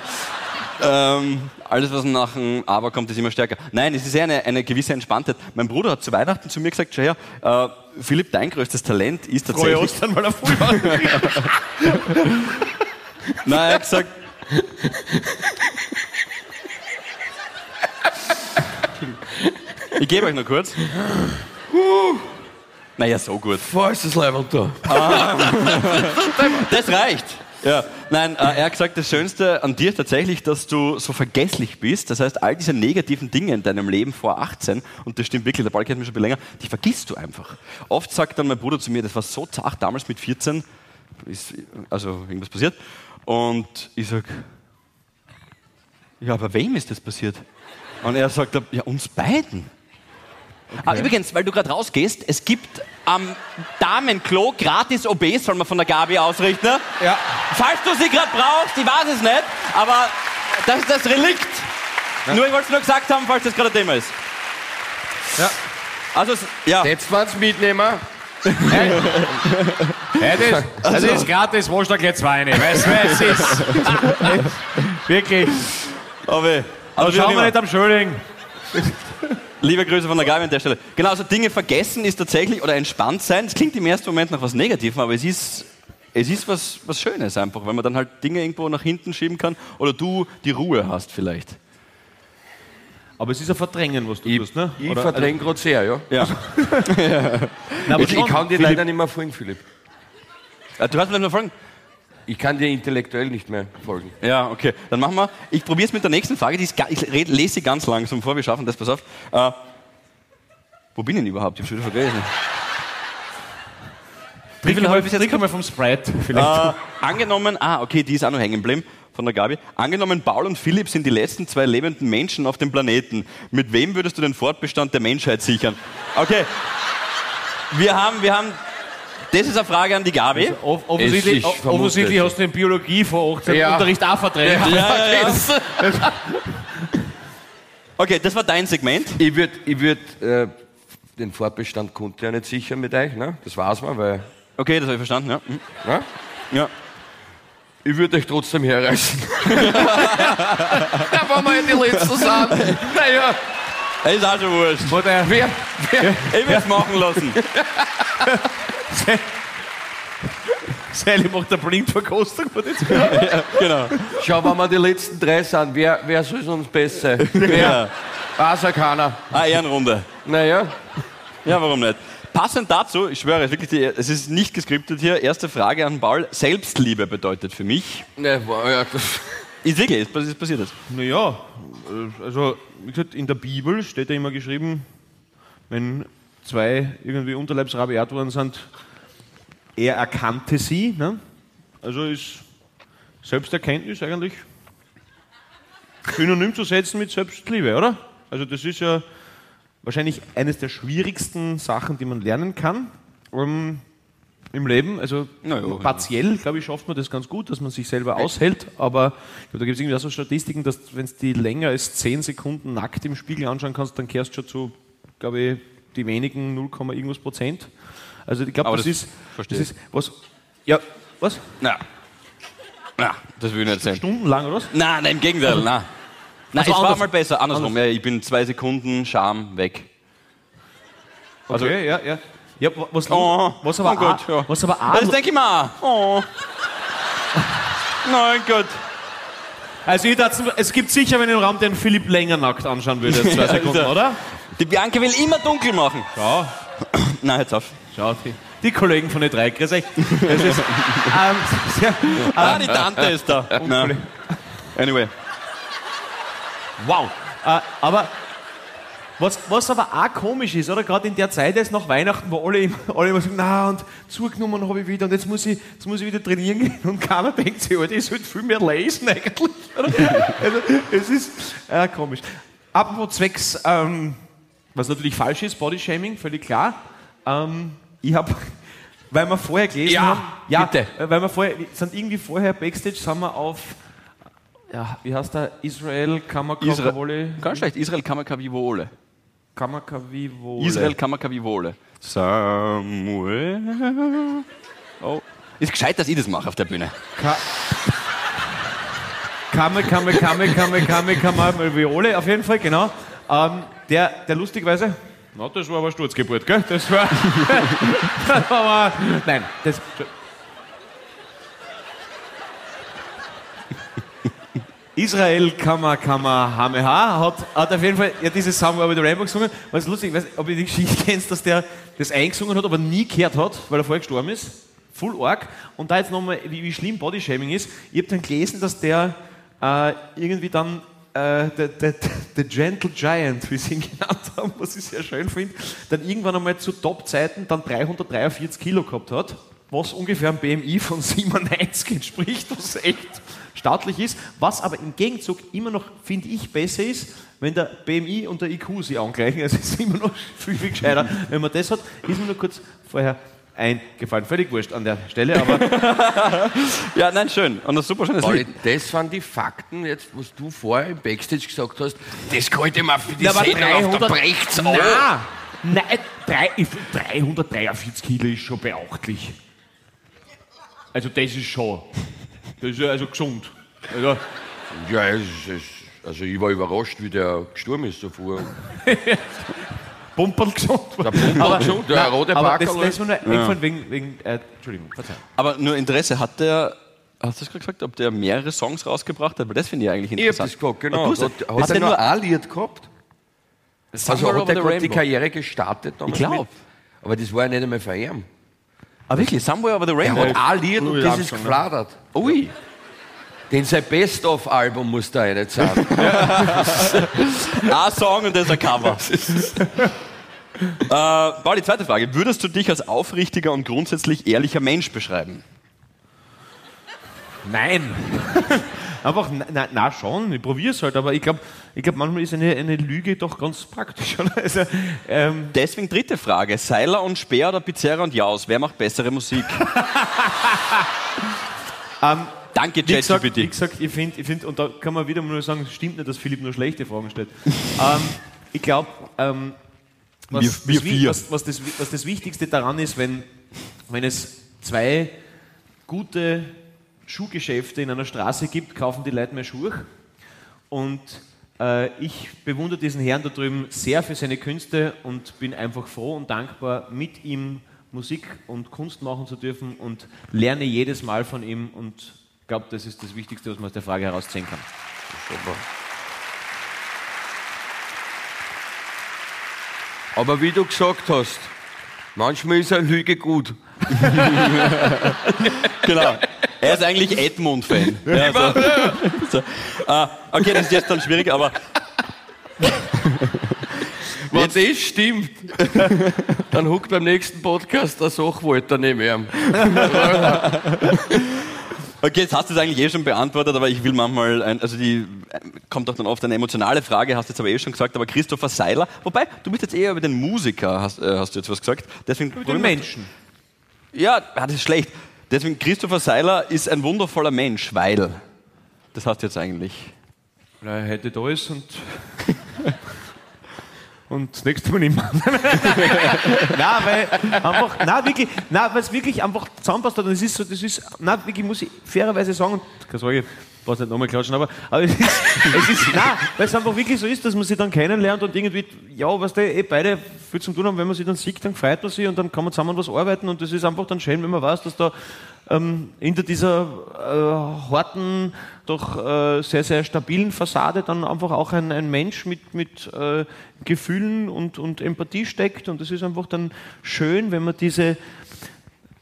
[SPEAKER 3] ähm, alles, was nach dem Aber kommt, ist immer stärker. Nein, es ist eher eine, eine gewisse Entspanntheit. Mein Bruder hat zu Weihnachten zu mir gesagt, schau her, äh, Philipp, dein größtes Talent ist tatsächlich... Frohe
[SPEAKER 2] Ostern, weil er voll war.
[SPEAKER 3] Nein, er hat gesagt... ich gebe euch noch kurz. Naja, so gut.
[SPEAKER 4] Das Level da.
[SPEAKER 3] Ah. das reicht. Ja, nein, äh, er hat gesagt, das Schönste an dir ist tatsächlich, dass du so vergesslich bist. Das heißt, all diese negativen Dinge in deinem Leben vor 18, und das stimmt wirklich, der Ball kennt mich schon ein bisschen länger, die vergisst du einfach. Oft sagt dann mein Bruder zu mir, das war so zart, damals mit 14, ist also irgendwas passiert. Und ich sag, ja, aber wem ist das passiert? Und er sagt, ja, uns beiden. Okay. Ah, übrigens, weil du gerade rausgehst, es gibt am Damenklo gratis OB, soll man von der Gabi ausrichten. Ja. Falls du sie gerade brauchst, ich weiß es nicht, aber das ist das Relikt. Ja. Nur, ich wollte es nur gesagt haben, falls das gerade ein Thema ist.
[SPEAKER 4] Ja. Also, ja. Jetzt waren's Mitnehmer.
[SPEAKER 2] hey, das, das also, ist gratis, wo da jetzt Weine. Weißt du, es ist. Wirklich.
[SPEAKER 3] Aber,
[SPEAKER 2] also schauen wir nicht am Schöling.
[SPEAKER 3] Liebe Grüße von der Gabi an der Stelle. Genau, also Dinge vergessen ist tatsächlich, oder entspannt sein, das klingt im ersten Moment nach was Negativem, aber es ist, es ist was, was Schönes einfach, wenn man dann halt Dinge irgendwo nach hinten schieben kann oder du die Ruhe hast vielleicht.
[SPEAKER 2] Aber es ist ein Verdrängen, was du
[SPEAKER 4] ich,
[SPEAKER 2] tust, ne?
[SPEAKER 4] Ich verdränge also, gerade sehr, ja.
[SPEAKER 3] ja.
[SPEAKER 4] ja. Nein, ich, ich, kann dir leider nicht mehr folgen, Philipp.
[SPEAKER 3] Ah, du hast mir nicht mehr folgen?
[SPEAKER 4] Ich kann dir intellektuell nicht mehr folgen.
[SPEAKER 3] Ja, okay. Dann machen wir. Ich probiere es mit der nächsten Frage. Die ist, ich lese sie ganz langsam vor. Wir schaffen das. Pass auf. Äh, wo bin ich denn überhaupt? Ich habe schon wieder vergessen.
[SPEAKER 2] Wie viel habe ich bis jetzt mal vom Sprite vielleicht?
[SPEAKER 3] Äh, angenommen, ah, okay, die ist auch noch hängen geblieben von der Gabi. Angenommen, Paul und Philipp sind die letzten zwei lebenden Menschen auf dem Planeten. Mit wem würdest du den Fortbestand der Menschheit sichern? Okay. Wir haben, wir haben das ist eine Frage an die Gabi. Also
[SPEAKER 2] off offensichtlich, offensichtlich hast du den Biologie vor 18 ja. Unterricht auch verdrängt. Ja, ja, ja.
[SPEAKER 3] okay, das war dein Segment.
[SPEAKER 4] Ich würde ich würd, äh, den Fortbestand konnte ja nicht sicher mit euch, ne? das war's mal, weil...
[SPEAKER 3] Okay, das habe ich verstanden, ja. Mhm.
[SPEAKER 4] ja? Ja. Ich würde euch trotzdem herreißen.
[SPEAKER 2] da wollen wir ja die Letzten sein.
[SPEAKER 3] Naja. Ist auch schon wurscht. Wer, wer, ich will es machen lassen.
[SPEAKER 2] Sally macht eine Blindverkostung von den
[SPEAKER 4] ja, genau. Schau, wenn wir die letzten drei sind, wer, wer soll es uns besser? Wer? Ja. Weiß ja keiner.
[SPEAKER 3] Ah, Ehrenrunde.
[SPEAKER 4] Naja.
[SPEAKER 3] Ja, warum nicht? Passend dazu, ich schwöre, wirklich die, es ist nicht geskriptet hier, erste Frage an Paul. Selbstliebe bedeutet für mich.
[SPEAKER 4] Ne, ja, das
[SPEAKER 3] ist wirklich, ist passiert das?
[SPEAKER 2] Naja, also, wie gesagt, in der Bibel steht ja immer geschrieben, wenn zwei irgendwie unterleibsrabiat worden sind, er erkannte sie. Ne? Also ist Selbsterkenntnis eigentlich synonym zu setzen mit Selbstliebe, oder? Also das ist ja wahrscheinlich eines der schwierigsten Sachen, die man lernen kann um, im Leben. Also ja, partiell, glaube ich, schafft man das ganz gut, dass man sich selber aushält. Aber glaub, da gibt es irgendwie auch so Statistiken, dass wenn du die länger als 10 Sekunden nackt im Spiegel anschauen kannst, dann kehrst du schon zu, glaube ich, die wenigen 0, irgendwas Prozent. Also ich glaube, das, das, ist, das ist was. Ja, was?
[SPEAKER 3] Na, na, das will ich nicht sein.
[SPEAKER 2] Stundenlang oder was?
[SPEAKER 3] Nein, nein, im Gegenteil, also, nein. Nein, also es war mal besser, andersrum. Ja, ich bin zwei Sekunden Scham weg.
[SPEAKER 2] Also, okay, ja, ja. Ja, was, oh, was aber, oh Gott, ja. was aber
[SPEAKER 3] auch, Das denke ich mal. Oh. Nein Gott.
[SPEAKER 2] Also ich dachte, es gibt sicher wenn im Raum, den Philipp länger nackt anschauen würde, zwei Sekunden, oder?
[SPEAKER 3] Die Bianca will immer dunkel machen.
[SPEAKER 2] Ja.
[SPEAKER 3] Nein, jetzt auf.
[SPEAKER 2] Schau, die Kollegen von den drei. Grüß euch. Ähm, sehr,
[SPEAKER 3] Ah, die Tante ist da. Anyway.
[SPEAKER 2] Wow. Äh, aber was, was aber auch komisch ist, oder gerade in der Zeit jetzt nach Weihnachten, wo alle, immer- alle immer sagen, na und zugenommen habe ich wieder und jetzt muss ich, jetzt muss ich wieder trainieren gehen und keiner denkt sich, Alter, ich sollte viel mehr lesen eigentlich. Also, es ist äh, komisch. Apropos zwecks, ähm, was natürlich falsch ist, Bodyshaming, völlig klar. Ähm, ich habe, weil wir vorher gelesen
[SPEAKER 4] Ja,
[SPEAKER 2] haben, ja,
[SPEAKER 4] bitte.
[SPEAKER 2] äh, weil wir vorher, sind irgendwie vorher Backstage, sind wir auf, ja, wie heißt der, Israel Kamakavole?
[SPEAKER 3] Ganz schlecht. Israel Kamakavivole.
[SPEAKER 2] Kamakavivole.
[SPEAKER 3] Israel Kamakavivole. Samuel. Oh. Ist gescheit, dass ich das mache auf der Bühne.
[SPEAKER 2] Ka Kame, Kame, Kame, Kame, Kame, Kame, Viole, auf jeden Fall, genau. Ähm, der, der lustigerweise, na, das war aber Sturzgeburt, gell? Das war, das war aber, nein, das, Israel Kamehameha hat, hat auf jeden Fall ja, dieses Somewhere with the Rainbow gesungen. Was lustig, ich weiß nicht, ob ihr die Geschichte kennst, dass der das eingesungen hat, aber nie gehört hat, weil er vorher gestorben ist. Full arg. Und da jetzt nochmal, wie, wie schlimm Bodyshaming ist. Ich habe dann gelesen, dass der äh, irgendwie dann äh, Gentle Giant, wie sie ihn genannt haben, was ich sehr schön finde, dann irgendwann einmal zu Top-Zeiten dann 343 Kilo gehabt hat, was ungefähr einem BMI von 97 entspricht, was echt staatlich ist, was aber im Gegenzug immer noch, finde ich, besser ist, wenn der BMI und der IQ sich angleichen. Also es ist immer noch viel, viel gescheiter, wenn man das hat. Ist mir nur kurz vorher eingefallen. Völlig wurscht an der Stelle, aber
[SPEAKER 3] Ja, nein, schön. Und das super schönes Lied.
[SPEAKER 4] das waren die Fakten, jetzt, was du vorher im Backstage gesagt hast. Das kann ich mal für die
[SPEAKER 2] Ja, aber
[SPEAKER 4] Sendung auf der
[SPEAKER 2] 300
[SPEAKER 4] Brechts auf.
[SPEAKER 2] Nein, nein drei, ich find 343 Kilo ist schon beachtlich. Also das ist schon, das ist ja also gesund. Also,
[SPEAKER 4] Ja, es, ist- es, also ich war überrascht, wie der gestorben ist davor.
[SPEAKER 2] Pumperl gesund.
[SPEAKER 4] Der Pumperl gesund, der
[SPEAKER 2] nein,
[SPEAKER 4] rote
[SPEAKER 2] aber das, das ist mir nur eingefallen wegen, wegen äh, Entschuldigung, verzeih.
[SPEAKER 3] Aber nur Interesse, hat der, hast du das gerade gesagt, ob der mehrere Songs rausgebracht hat? Weil das finde ich eigentlich
[SPEAKER 4] Ich hab
[SPEAKER 3] interessant.
[SPEAKER 4] das gesagt, genau.
[SPEAKER 3] Du hast-
[SPEAKER 4] hat,
[SPEAKER 3] hat
[SPEAKER 4] er
[SPEAKER 3] er nur
[SPEAKER 4] ein Lied gehabt? Also
[SPEAKER 3] Somewhere
[SPEAKER 4] hat
[SPEAKER 3] over
[SPEAKER 4] er
[SPEAKER 3] the
[SPEAKER 4] gerade die
[SPEAKER 3] Rainbow.
[SPEAKER 4] Karriere gestartet damals
[SPEAKER 3] Ich glaub.
[SPEAKER 4] mit? Aber das war ja nicht einmal für ihn.
[SPEAKER 3] Ah, wirklich? Somewhere over the
[SPEAKER 4] Er
[SPEAKER 3] Rainbow?
[SPEAKER 4] hat ein Lied und
[SPEAKER 2] Louis
[SPEAKER 4] das ist
[SPEAKER 2] ne?
[SPEAKER 4] gefladert.
[SPEAKER 3] Ui.
[SPEAKER 4] Den sein Best-of-Album muss da nicht sein.
[SPEAKER 3] Ein Song und das ist ein Cover. äh, Paul, die zweite Frage. Würdest du dich als aufrichtiger und grundsätzlich ehrlicher Mensch beschreiben?
[SPEAKER 2] Nein. Einfach, na, na, schon, ich probiere es halt, aber ich glaube, ich glaub, manchmal ist eine, eine Lüge doch ganz praktisch. Also, ähm,
[SPEAKER 3] Deswegen dritte Frage. Seiler und Speer oder Pizzeria und Jaus? Wer macht bessere Musik? Danke,
[SPEAKER 2] wie, gesagt, wie
[SPEAKER 3] ChatGPT.
[SPEAKER 2] gesagt, ich finde, ich find, und da kann man wieder mal nur sagen, es stimmt nicht, dass Philipp nur schlechte Fragen stellt. ähm, ich glaube, ähm, was,
[SPEAKER 3] Wir- wir
[SPEAKER 2] was, was, das, was das Wichtigste daran ist, wenn, wenn es zwei gute Schuhgeschäfte in einer Straße gibt, kaufen die Leute mehr Schuhe. Und äh, ich bewundere diesen Herrn da drüben sehr für seine Künste und bin einfach froh und dankbar, mit ihm Musik und Kunst machen zu dürfen und lerne jedes Mal von ihm und glaube, das ist das Wichtigste, was man aus der Frage herausziehen kann.
[SPEAKER 4] Aber wie du gesagt hast, manchmal ist eine Lüge gut.
[SPEAKER 3] Genau. Er ist eigentlich Edmund-Fan. Ja, so. so. Äh, okay, das ist jetzt dann schwierig, aber
[SPEAKER 4] Wenn das stimmt, dann huckt beim nächsten Podcast der Sachwalter neben ihm.
[SPEAKER 3] Okay, jetzt hast du es eigentlich eh schon beantwortet, aber ich will manchmal, ein, also die kommt auch dann oft eine emotionale Frage, hast du jetzt aber eh schon gesagt, aber Christopher Seiler, wobei, du bist jetzt eher über den Musiker, hast, äh, hast du jetzt was gesagt. Deswegen
[SPEAKER 2] Mit den Menschen.
[SPEAKER 3] Ja, ah, das ist schlecht. Deswegen Christopher Seiler ist ein wundervoller Mensch, weil. Das hast du jetzt eigentlich.
[SPEAKER 2] Weil er heute da ist und. und das nächste Mal nicht mehr. nein, weil einfach, nein, wirklich, nein, weil es wirklich einfach zusammenpasst hat. Und es ist so, das ist, nein, wirklich muss ich fairerweise sagen, und keine Sorge, ich brauch's nicht nochmal klatschen, aber, aber es ist, es ist, nein, weil es einfach wirklich so ist, dass man sich dann kennenlernt und irgendwie, ja, was der eh beide viel zu tun haben, wenn man sich dann sieht, dann freut man sich und dann kann man zusammen was arbeiten und das ist einfach dann schön, wenn man weiß, dass da ähm, hinter dieser äh, harten, doch äh, sehr, sehr stabilen Fassade dann einfach auch ein, ein Mensch mit, mit äh, Gefühlen und, und Empathie steckt. Und das ist einfach dann schön, wenn man diese,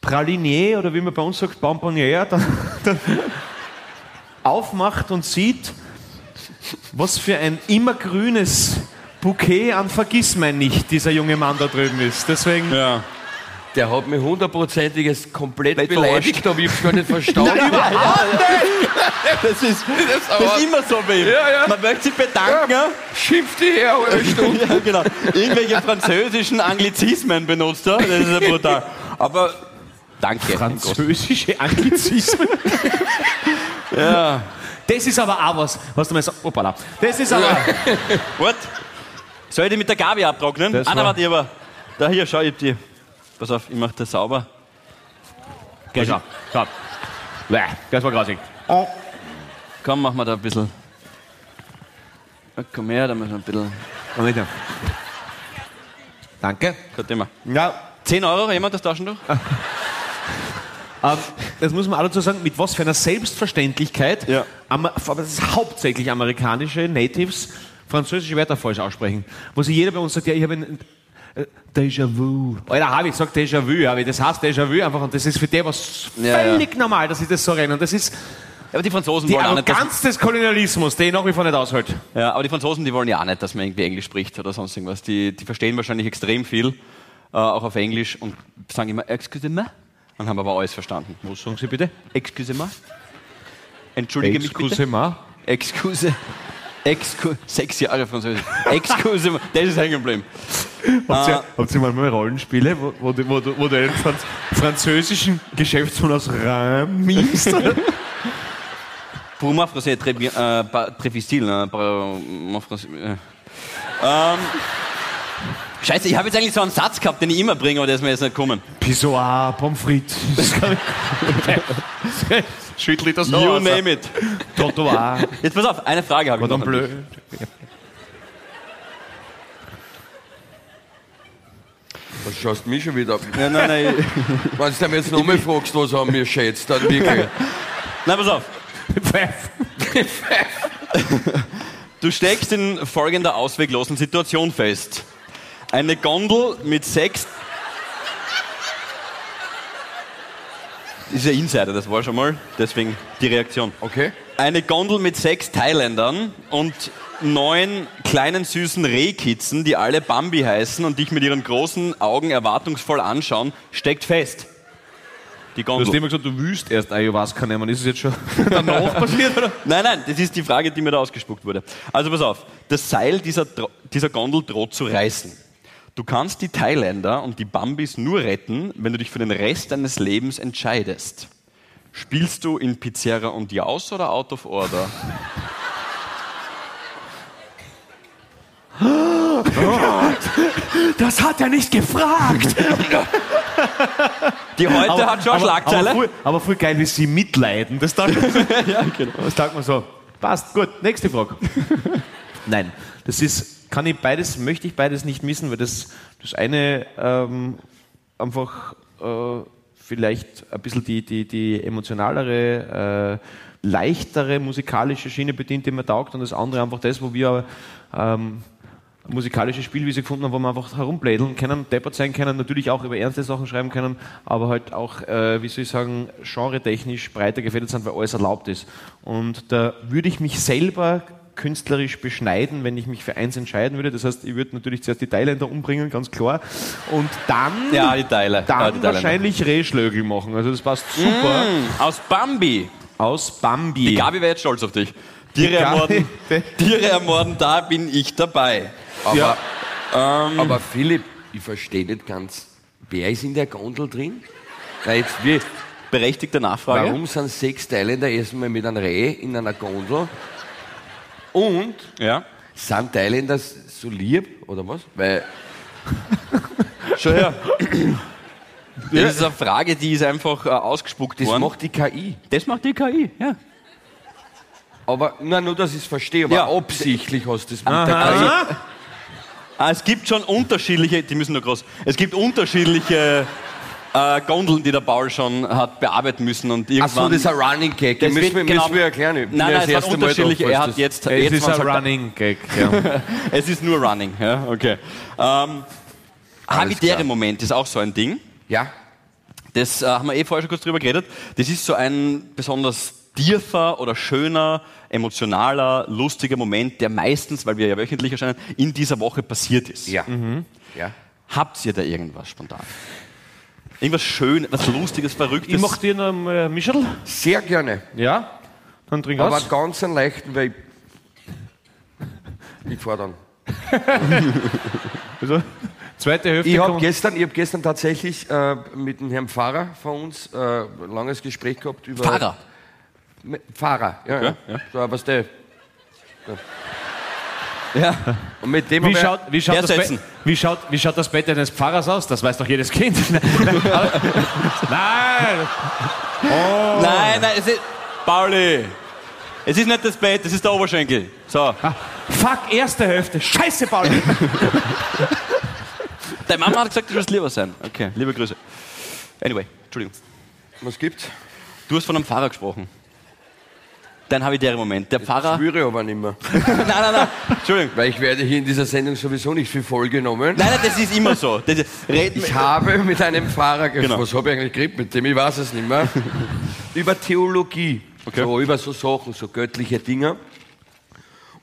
[SPEAKER 2] Pralinier oder wie man bei uns sagt, Bonbonniere, dann, dann aufmacht und sieht, was für ein immergrünes Bouquet an Vergissmeinnicht dieser junge Mann da drüben ist. Deswegen.
[SPEAKER 3] Ja.
[SPEAKER 4] Der hat mich hundertprozentiges komplett
[SPEAKER 3] Komplett
[SPEAKER 4] beleidigt, aber ich hab's gar nicht verstanden.
[SPEAKER 3] Das ist, das ist immer so bei ihm.
[SPEAKER 4] Ja, ja.
[SPEAKER 3] Man möchte sich bedanken. Ja.
[SPEAKER 4] Schimpft die her, eine Stunde.
[SPEAKER 3] Ja, genau. Irgendwelche französischen Anglizismen benutzt er. Das ist ja brutal. Aber danke.
[SPEAKER 2] Französische Anglizismen.
[SPEAKER 3] Ja.
[SPEAKER 2] Das ist aber auch was, was du mal sagst. Opala. Das ist aber.
[SPEAKER 3] What? Soll ich die mit der Gabi abtrocknen?
[SPEAKER 2] Das
[SPEAKER 3] Ah, nein,
[SPEAKER 2] war-
[SPEAKER 3] warte, aber. Da hier, schau, ich hab die. Pass auf, ich mach das sauber.
[SPEAKER 2] Geh, schau. Schau. Bäh, Das war grausig.
[SPEAKER 3] Komm, mach mal da ein bisschen. Komm her, da müssen wir ein bisschen.
[SPEAKER 2] Komm her. Danke.
[SPEAKER 3] Kein Thema.
[SPEAKER 2] Ja,
[SPEAKER 3] 10 Euro, jemand das Taschentuch?
[SPEAKER 2] Ähm, das muss man auch dazu sagen, mit was für einer Selbstverständlichkeit,
[SPEAKER 3] Ja.
[SPEAKER 2] Aber das ist hauptsächlich amerikanische Natives, französische Wörter falsch aussprechen. Wo sich jeder bei uns sagt, ja, ich habe ein äh, Déjà-vu. Alter, habe ich gesagt Déjà-vu, habe ich. Das heißt Déjà-vu einfach und das ist für die was
[SPEAKER 3] Ja,
[SPEAKER 2] völlig normal, dass ich das so renne. Und das ist
[SPEAKER 3] Aber die Franzosen
[SPEAKER 2] die
[SPEAKER 3] wollen auch nicht.
[SPEAKER 2] Arroganz des Kolonialismus, den ich nach wie vor nicht aushält.
[SPEAKER 3] ja, aber die Franzosen, die wollen ja auch nicht, dass man irgendwie Englisch spricht oder sonst irgendwas. Die, die verstehen wahrscheinlich extrem viel, äh, auch auf Englisch und sagen immer Excuse-moi und haben aber alles verstanden.
[SPEAKER 2] Was sagen Sie bitte?
[SPEAKER 3] Excuse-moi. Entschuldige mich bitte.
[SPEAKER 2] Excusez-moi.
[SPEAKER 3] Excuse. Excuse. Sechs Jahre Französisch. Excuse. Das ist hängen geblieben.
[SPEAKER 2] Habt ihr,
[SPEAKER 3] Ah.
[SPEAKER 2] habt ihr manchmal Rollenspiele, wo, wo, du- wo, wo du einen Franz französischen Geschäftsmann aus Rhein miemst?
[SPEAKER 3] Pour moi, français est très bien, euh, pas très difficile. Hein, par, mon français, äh. ähm, Scheiße, ich habe jetzt eigentlich so einen Satz gehabt, den ich immer bringe, aber der ist mir jetzt nicht gekommen.
[SPEAKER 2] Pissoir, Pommes frites. Schüttel ich das noch
[SPEAKER 3] You
[SPEAKER 2] aus.
[SPEAKER 3] name it.
[SPEAKER 2] Trottoir.
[SPEAKER 3] Jetzt pass auf, eine Frage habe ich noch.
[SPEAKER 2] Bleu.
[SPEAKER 4] Was schaust du mich schon wieder ab?
[SPEAKER 3] Nein, nein, nein.
[SPEAKER 4] Wenn du mir jetzt nochmal fragst, was haben wir schätzt, dann wirklich.
[SPEAKER 3] nein, pass auf.
[SPEAKER 2] Pfeff.
[SPEAKER 3] Du steckst in folgender ausweglosen Situation fest. Eine Gondel mit sechs. Ist ja Insider, das war schon mal, deswegen die Reaktion.
[SPEAKER 4] Okay?
[SPEAKER 3] Eine Gondel mit sechs Thailändern und neun kleinen süßen Rehkitzen, die alle Bambi heißen und dich mit ihren großen Augen erwartungsvoll anschauen, steckt fest. Die
[SPEAKER 2] Du hast
[SPEAKER 3] Gondel.
[SPEAKER 2] immer gesagt, du wüsst erst Ayahuasca nehmen. Ist es jetzt schon danach passiert? Oder?
[SPEAKER 3] Nein, nein, das ist die Frage, die mir da ausgespuckt wurde. Also pass auf, das Seil dieser, Dro- dieser Gondel droht zu reißen. Du kannst die Thailänder und die Bambis nur retten, wenn du dich für den Rest deines Lebens entscheidest. Spielst du in Pizzeria und Jaus oder Out of Order?
[SPEAKER 2] Das hat er nicht gefragt.
[SPEAKER 3] Die heute hat schon Schlagzeile.
[SPEAKER 2] Aber voll, aber voll geil, wie sie mitleiden. Das sagt,
[SPEAKER 3] ja, genau.
[SPEAKER 2] das sagt man so. Passt, gut. Nächste Frage. Nein, das ist, kann ich beides, möchte ich beides nicht missen, weil das, das eine ähm, einfach äh, vielleicht ein bisschen die, die, die emotionalere, äh, leichtere musikalische Schiene bedient, die mir taugt, und das andere einfach das, wo wir ähm, musikalische Spielwiese gefunden haben, wo wir einfach herumblädeln können, deppert sein können, natürlich auch über ernste Sachen schreiben können, aber halt auch, äh, wie soll ich sagen, genretechnisch breiter gefädelt sind, weil alles erlaubt ist. Und da würde ich mich selber künstlerisch beschneiden, wenn ich mich für eins entscheiden würde. Das heißt, ich würde natürlich zuerst die Thailänder umbringen, ganz klar. Und dann,
[SPEAKER 3] Ja, die Teile.
[SPEAKER 2] dann
[SPEAKER 3] ja,
[SPEAKER 2] wahrscheinlich Rehschlögel machen. Also das passt super.
[SPEAKER 3] Mm, aus Bambi.
[SPEAKER 2] Aus Bambi.
[SPEAKER 3] Die Gabi wäre jetzt stolz auf dich. Tiere ermorden, Tiere ermorden, da bin ich dabei.
[SPEAKER 4] Aber,
[SPEAKER 2] Ja.
[SPEAKER 4] aber Philipp, ich verstehe nicht ganz, wer ist in der Gondel drin? Na jetzt, wie,
[SPEAKER 3] Berechtigte Nachfrage.
[SPEAKER 4] warum sind sechs Thailänder erstmal mit einem Reh in einer Gondel? Und
[SPEAKER 3] Ja.
[SPEAKER 4] sind Thailänder so lieb, oder was? Weil,
[SPEAKER 3] Schon her. Das ist eine Frage, die ist einfach äh, ausgespuckt
[SPEAKER 4] das
[SPEAKER 3] worden.
[SPEAKER 4] macht die KI.
[SPEAKER 3] das macht die KI, ja.
[SPEAKER 4] Aber, na, nur, dass ich es verstehe, aber
[SPEAKER 3] Ja.
[SPEAKER 4] absichtlich hast du das mit der KI.
[SPEAKER 3] Ah, es gibt schon unterschiedliche, die müssen nur groß, es gibt unterschiedliche äh, Gondeln, die der Paul schon hat bearbeiten müssen und
[SPEAKER 4] Ach so,
[SPEAKER 3] irgendwann...
[SPEAKER 4] das ist ein Running Gag.
[SPEAKER 3] Das
[SPEAKER 4] müssen wir,
[SPEAKER 3] genau-
[SPEAKER 4] müssen wir erklären. Ich
[SPEAKER 3] Nein, nein,
[SPEAKER 4] das
[SPEAKER 3] es unterschiedliche,
[SPEAKER 4] falls
[SPEAKER 3] er hat jetzt...
[SPEAKER 2] Es
[SPEAKER 3] jetzt
[SPEAKER 2] ist ein Running Gag. Ja.
[SPEAKER 3] Es ist nur Running, ja, okay. Ähm, Habitäre Moment ist auch so ein Ding.
[SPEAKER 4] Ja,
[SPEAKER 3] Das äh, haben wir eh vorher schon kurz drüber geredet. Das ist so ein besonders tiefer oder schöner, emotionaler, lustiger Moment, der meistens, weil wir ja wöchentlich erscheinen, in dieser Woche passiert ist.
[SPEAKER 4] Ja. ja.
[SPEAKER 3] Habt ihr da irgendwas spontan? Irgendwas Schönes, was Lustiges, Verrücktes?
[SPEAKER 2] Ich mach dir noch ein äh, Mischel.
[SPEAKER 4] Sehr gerne.
[SPEAKER 2] Ja? Dann trink
[SPEAKER 4] Aber
[SPEAKER 2] aus.
[SPEAKER 4] ganz einen leichten, weil ich, ich fahr dann.
[SPEAKER 2] Also, zweite Hälfte
[SPEAKER 4] Ich habe gestern, ich hab gestern tatsächlich äh, mit dem Herrn Pfarrer von uns äh, ein langes Gespräch gehabt über.
[SPEAKER 3] Fahrer.
[SPEAKER 4] Mit- Pfarrer, ja.
[SPEAKER 3] Okay,
[SPEAKER 4] ja. So, was der.
[SPEAKER 3] Ja.
[SPEAKER 4] Und mit dem
[SPEAKER 2] Wie
[SPEAKER 4] hab ich-
[SPEAKER 2] schaut, wie, schaut das. Bett, wie, schaut, wie schaut das Bett eines Pfarrers aus? Das weiß doch jedes Kind. Nein!
[SPEAKER 3] Nein, nein, es ist. Pauli! Es ist nicht das Bett, es ist der Oberschenkel. So.
[SPEAKER 2] Ah, fuck, erste Hälfte. Scheiße, Paul.
[SPEAKER 3] Deine Mama hat gesagt, du wirst lieber sein. Okay, liebe Grüße. Anyway, Entschuldigung.
[SPEAKER 4] Was gibt's?
[SPEAKER 3] Du hast von einem Pfarrer gesprochen. Dein habitärer Moment. Der Pfarrer.
[SPEAKER 4] Schwöre aber nicht mehr.
[SPEAKER 3] nein, nein, nein. Entschuldigung.
[SPEAKER 4] Weil ich werde hier in dieser Sendung sowieso nicht viel vollgenommen.
[SPEAKER 3] Nein, nein, das ist immer so. Das
[SPEAKER 4] Ich habe mit einem Pfarrer gesprochen.
[SPEAKER 3] Genau.
[SPEAKER 4] Was habe ich eigentlich geredet mit dem? Ich weiß es nicht mehr. über Theologie.
[SPEAKER 3] Okay.
[SPEAKER 4] So, über so Sachen, so göttliche Dinge.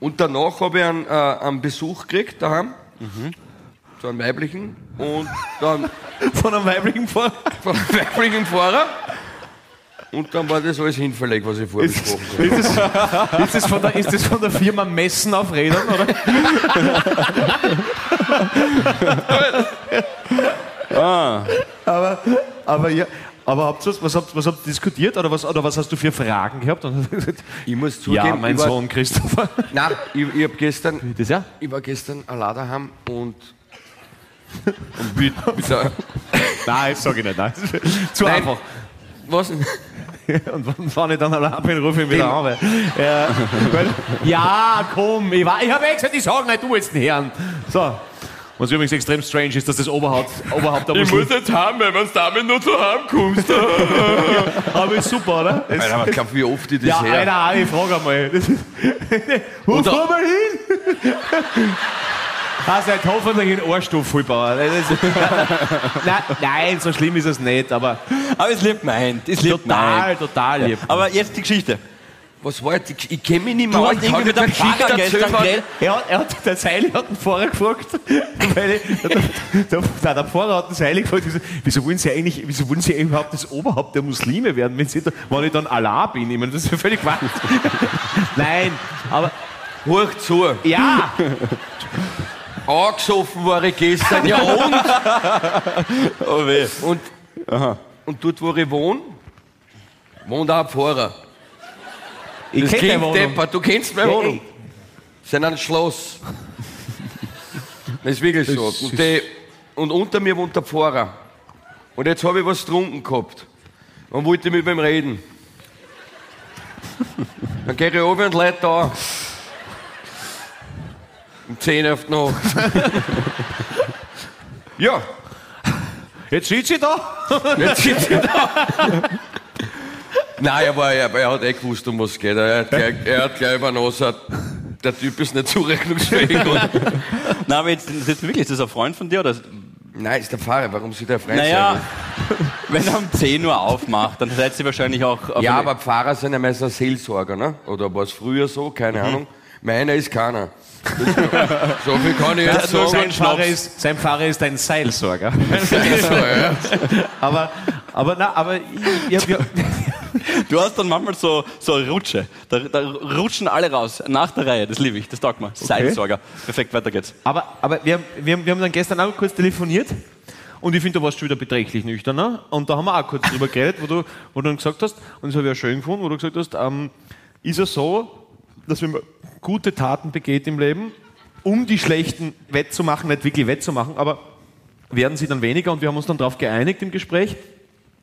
[SPEAKER 4] Und danach habe ich einen, äh, einen Besuch gekriegt daheim.
[SPEAKER 3] Mhm.
[SPEAKER 4] So einen weiblichen. Und dann
[SPEAKER 2] Von einem weiblichen Pfarrer.
[SPEAKER 4] von einem weiblichen Pfarrer. Und dann war das alles hinfällig, was ich vorher besprochen habe.
[SPEAKER 2] Ist das, ist, das von der, ist das von der Firma Messen auf Rädern, oder? Aber, aber, ja, aber habt ihr was, habt, was habt ihr diskutiert oder was, oder was hast du für Fragen gehabt?
[SPEAKER 4] Ich muss zugeben,
[SPEAKER 2] ja, mein
[SPEAKER 4] war,
[SPEAKER 2] Sohn Christopher.
[SPEAKER 4] Nein, ich, ich, hab gestern,
[SPEAKER 2] Das ja?
[SPEAKER 4] ich war gestern allein daheim und, und mit, mit
[SPEAKER 2] Nein, das sag ich nicht. Nein. Zu
[SPEAKER 4] Nein.
[SPEAKER 2] einfach.
[SPEAKER 4] was?
[SPEAKER 2] Und wenn ich dann allein bin, rufe ich ihn wieder an. Weil, ja, weil, ja, komm, ich, war- ich habe eh gesagt, ich sage nicht, du jetzt den Herrn. So. Was übrigens extrem strange ist, dass das Oberhaupt, Oberhaupt der Muslim...
[SPEAKER 4] jetzt haben, wenn du damit nur zu Hause kommst.
[SPEAKER 2] Aber ist super, oder? Es-
[SPEAKER 4] Alter, aber ich glaub, wie oft ich das
[SPEAKER 2] ja,
[SPEAKER 4] her.
[SPEAKER 2] Alter, ich frage einmal. Wo fahren wir hin? Also, jetzt hoffentlich in Ohrstoff, Vollbauer. Das ist- nein, nein, so schlimm ist es nicht, aber
[SPEAKER 3] aber es lieb meint. Es lieb
[SPEAKER 2] total,
[SPEAKER 3] meint.
[SPEAKER 2] total lieb.
[SPEAKER 3] Aber jetzt die Geschichte.
[SPEAKER 4] Was war jetzt? Ich, ich kenne mich nicht mehr
[SPEAKER 3] Du
[SPEAKER 4] aus.
[SPEAKER 3] irgendwie mit einem Pfarrer
[SPEAKER 4] Geschichte
[SPEAKER 3] gestern
[SPEAKER 4] erzählen.
[SPEAKER 3] geredet.
[SPEAKER 2] Er hat, er hat, der Seili hat den Pfarrer gefragt, weil der, der, der, der Pfarrer hat den Seili gefragt, wieso, wieso wollen Sie eigentlich, wieso wollen Sie überhaupt das Oberhaupt der Muslime werden, wenn, Sie da, wenn ich dann Allah bin? Ich meine, das ist ja völlig Quatsch. Nein, aber
[SPEAKER 4] Hoch zu.
[SPEAKER 2] ja,
[SPEAKER 4] Angesoffen war ich gestern. Ja und?
[SPEAKER 3] Oh weh.
[SPEAKER 4] Und, und dort, wo ich wohne, wohnt auch ein Pfarrer.
[SPEAKER 2] ich
[SPEAKER 4] Das
[SPEAKER 2] kenne
[SPEAKER 4] klingt deppert. Du kennst meine Wohnung.
[SPEAKER 2] ey.
[SPEAKER 4] Das ist ein Schloss. Das ist wirklich so. Und, die, und unter mir wohnt der Pfarrer. Und jetzt habe ich was getrunken gehabt. Und wollte mit ihm reden. Dann gehe ich runter und leite da. Um 10 auf die Nacht. ja,
[SPEAKER 2] Jetzt sitzt sie da.
[SPEAKER 4] jetzt sitzt er da. Nein, er, war, er, er hat eh gewusst, um was es geht. Er hat gleich, er hat gleich übernommen, der Typ ist nicht zurechnungsfähig. Und
[SPEAKER 3] Na, aber jetzt, jetzt wirklich, ist das ein Freund von dir? Oder?
[SPEAKER 4] Nein, ist der Fahrer. Warum sieht der Freund
[SPEAKER 3] Naja, wenn er um 10 Uhr aufmacht, dann seid ihr wahrscheinlich auch. auf
[SPEAKER 4] Ja, aber Pfarrer sind ja meistens Seelsorger, ne? Oder war es früher so? Keine Ahnung. Meiner ist keiner. So viel kann ich jetzt sagen.
[SPEAKER 2] Sein Pfarrer, ist, sein Pfarrer ist ein Seilsorger.
[SPEAKER 4] Seelsorger, ja.
[SPEAKER 2] aber, aber, na, aber ich, ich hab
[SPEAKER 3] Du hast dann manchmal so, so eine Rutsche. Da, da rutschen alle raus, nach der Reihe. Das liebe ich, das taugt mir. Seilsorger. Perfekt, weiter geht's.
[SPEAKER 2] Aber, aber wir, haben- wir, haben- wir haben dann gestern auch kurz telefoniert und ich finde, du warst schon wieder beträchtlich nüchterner. Und da haben wir auch kurz drüber geredet, wo du, wo du dann gesagt hast, und das habe ich auch schön gefunden, wo du gesagt hast, ähm, ist es so, dass man gute Taten begeht im Leben, um die schlechten wettzumachen, nicht wirklich wettzumachen, aber werden sie dann weniger und wir haben uns dann darauf geeinigt im Gespräch,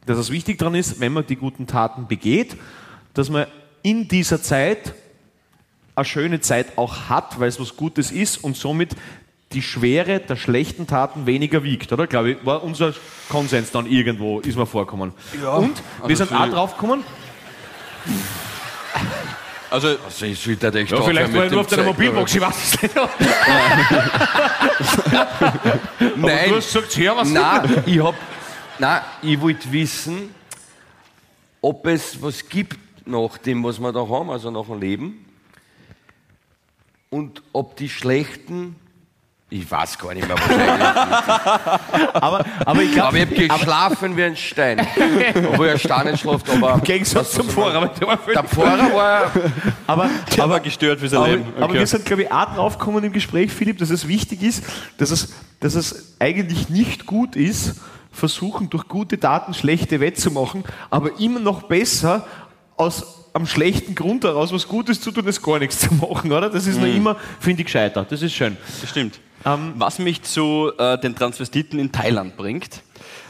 [SPEAKER 2] dass es wichtig daran ist, wenn man die guten Taten begeht, dass man in dieser Zeit eine schöne Zeit auch hat, weil es was Gutes ist und somit die Schwere der schlechten Taten weniger wiegt, oder? Glaube ich, war unser Konsens dann irgendwo, ist mir vorgekommen. und wir sind auch drauf gekommen,
[SPEAKER 3] Also,
[SPEAKER 4] Also ich sollte echt
[SPEAKER 2] ja, vielleicht
[SPEAKER 4] mit
[SPEAKER 2] war ich
[SPEAKER 4] dem
[SPEAKER 2] nur auf deiner Mobilbox, ich weiß es nicht. Aber-
[SPEAKER 4] Nein,
[SPEAKER 2] du hast gesagt, ja, was
[SPEAKER 4] nein, ich hab, Nein, ich wollte wissen, ob es was gibt nach dem, was wir da haben, also nach dem Leben. Und ob die schlechten, ich weiß gar nicht mehr, was eigentlich
[SPEAKER 2] Aber, aber ich glaube,
[SPEAKER 4] Aber ich habe geschlafen wie ein Stein. Obwohl er Stein nicht schläft, aber.
[SPEAKER 2] im Gegensatz zum Pfarrer. aber der
[SPEAKER 4] Pfarrer war.
[SPEAKER 2] Aber,
[SPEAKER 3] Der war gestört für sein
[SPEAKER 2] aber,
[SPEAKER 3] Leben.
[SPEAKER 2] aber
[SPEAKER 3] Okay.
[SPEAKER 2] wir sind, glaube ich, auch draufgekommen im Gespräch, Philipp, dass es wichtig ist, dass es, dass es eigentlich nicht gut ist, versuchen durch gute Taten schlechte wettzumachen, aber immer noch besser aus am schlechten Grund heraus was Gutes zu tun, als gar nichts zu machen, oder? Das ist noch immer, finde ich, gescheiter. Das ist schön.
[SPEAKER 3] Das stimmt.
[SPEAKER 2] Ähm,
[SPEAKER 3] Was mich zu äh, den Transvestiten in Thailand bringt,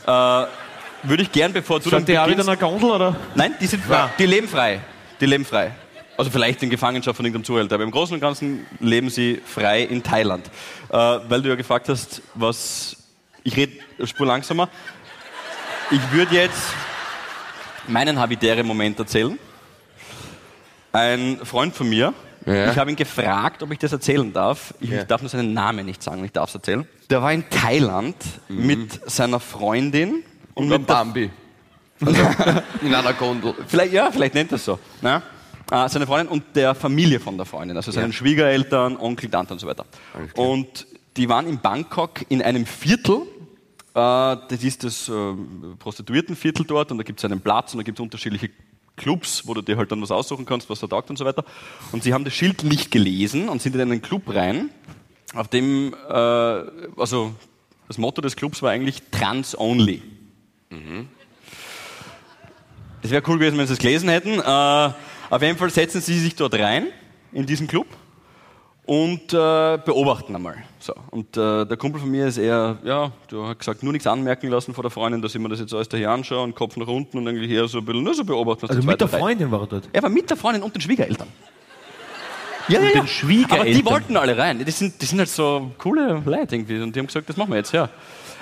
[SPEAKER 3] äh, würde ich gern, bevor du
[SPEAKER 2] Stand die auch wieder in
[SPEAKER 3] beginnst-
[SPEAKER 2] einer Gondel, oder?
[SPEAKER 3] Nein, die sind frei. Die leben frei. Die leben frei. Also vielleicht in Gefangenschaft von irgendeinem Zuhälter, aber im Großen und Ganzen leben sie frei in Thailand. Äh, weil du ja gefragt hast, was. Ich rede spur langsamer. Ich würde jetzt meinen habitären Moment erzählen. Ein Freund von mir,
[SPEAKER 4] Ja.
[SPEAKER 3] ich habe ihn gefragt, ob ich das erzählen darf. Ich
[SPEAKER 4] Ja.
[SPEAKER 3] darf nur seinen Namen nicht sagen, ich darf es erzählen. Der war in Thailand mit seiner Freundin und
[SPEAKER 4] Und mit Bambi. In einer Gondel.
[SPEAKER 3] Vielleicht, ja, vielleicht nennt er es so. Ne? Äh, seine Freundin und der Familie von der Freundin, also seinen Schwiegereltern, Onkel, Tante und so weiter.
[SPEAKER 4] klar.
[SPEAKER 3] Und die waren in Bangkok in einem Viertel, äh, das ist das äh, Prostituiertenviertel dort und da gibt es einen Platz und da gibt es unterschiedliche Clubs, wo du dir halt dann was aussuchen kannst, was da taugt und so weiter. Und sie haben das Schild nicht gelesen und sind in einen Club rein, auf dem, äh, also das Motto des Clubs war eigentlich Trans Only. Es wäre cool gewesen, wenn Sie es gelesen hätten. Äh, auf jeden Fall setzen Sie sich dort rein, in diesen Club, und äh, beobachten einmal. So. Und äh, der Kumpel von mir ist eher, ja, du hast gesagt, nur nichts anmerken lassen vor der Freundin, dass ich mir das jetzt alles daher anschaue und Kopf nach unten und eigentlich eher so ein bisschen nur so beobachten.
[SPEAKER 2] Also mit der Freundin war er dort.
[SPEAKER 3] er war mit der Freundin und den Schwiegereltern. Ja, ja, ja.
[SPEAKER 2] den Schwiegereltern.
[SPEAKER 3] Aber die wollten alle rein. Die sind, die sind halt so coole Leute irgendwie. Und die haben gesagt, das machen wir jetzt, ja.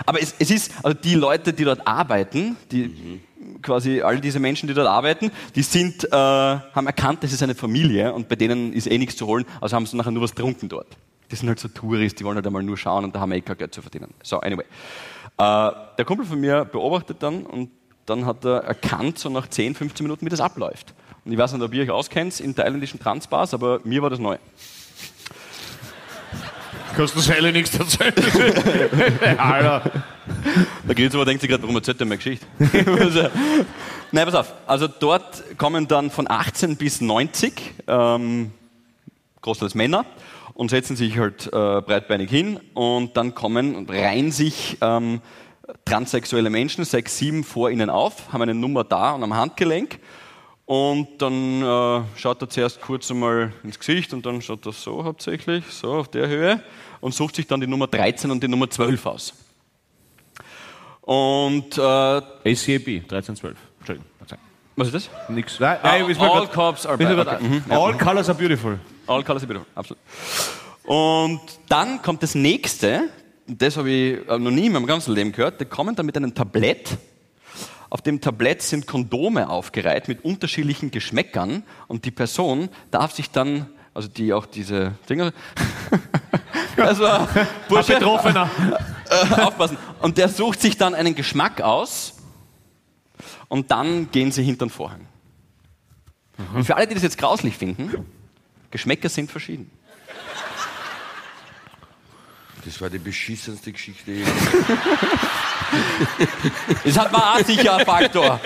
[SPEAKER 3] Aber es, es ist, also die Leute, die dort arbeiten, die quasi all diese Menschen, die dort arbeiten, die sind, äh, haben erkannt, das ist eine Familie und bei denen ist eh nichts zu holen, also haben sie nachher nur was getrunken dort. Die sind halt so Touristen, die wollen halt einmal nur schauen und da haben wir eh kein Geld zu verdienen. So, anyway. Äh, der Kumpel von mir beobachtet dann und dann hat er erkannt, so nach 10, 15 Minuten, wie das abläuft. Und ich weiß nicht, ob ihr euch auskennt in thailändischen Transbars, aber mir war das neu.
[SPEAKER 2] Kannst du Seile nichts erzählen? Alter.
[SPEAKER 3] Der Grillzimmer denkt sich gerade, warum erzählt er mir Geschichte? Also, Nein, pass auf. Also dort kommen dann von 18 bis 90, ähm, großteils Männer, und setzen sich halt äh, breitbeinig hin und dann kommen und reihen sich ähm, transsexuelle Menschen, sechs, sieben vor ihnen auf, haben eine Nummer da und am Handgelenk und dann äh, schaut er zuerst kurz einmal ins Gesicht und dann schaut er so hauptsächlich, so auf der Höhe und sucht sich dann die Nummer 13 und die Nummer 12 aus. Und äh,
[SPEAKER 2] ACAB, 1312. Entschuldigung.
[SPEAKER 3] was ist das?
[SPEAKER 2] Nix. Nein,
[SPEAKER 3] Ah,
[SPEAKER 2] nein,
[SPEAKER 3] all
[SPEAKER 2] grad-
[SPEAKER 3] cops are bad. Okay. Mhm.
[SPEAKER 2] All colors are beautiful.
[SPEAKER 3] All colors are beautiful, absolut. Und dann kommt das nächste, das habe ich äh, noch nie in meinem ganzen Leben gehört, die kommen dann mit einem Tablett. Auf dem Tablett sind Kondome aufgereiht mit unterschiedlichen Geschmäckern und die Person darf sich dann, also die auch diese Dinger, also Bursche,
[SPEAKER 2] Betroffener.
[SPEAKER 3] äh, aufpassen. Und der sucht sich dann einen Geschmack aus und dann gehen sie hinter den Vorhang. Und für alle, die das jetzt grauslich finden, Geschmäcker sind verschieden.
[SPEAKER 4] Das war die beschissenste Geschichte.
[SPEAKER 3] Das hat man auch sicher ein Faktor.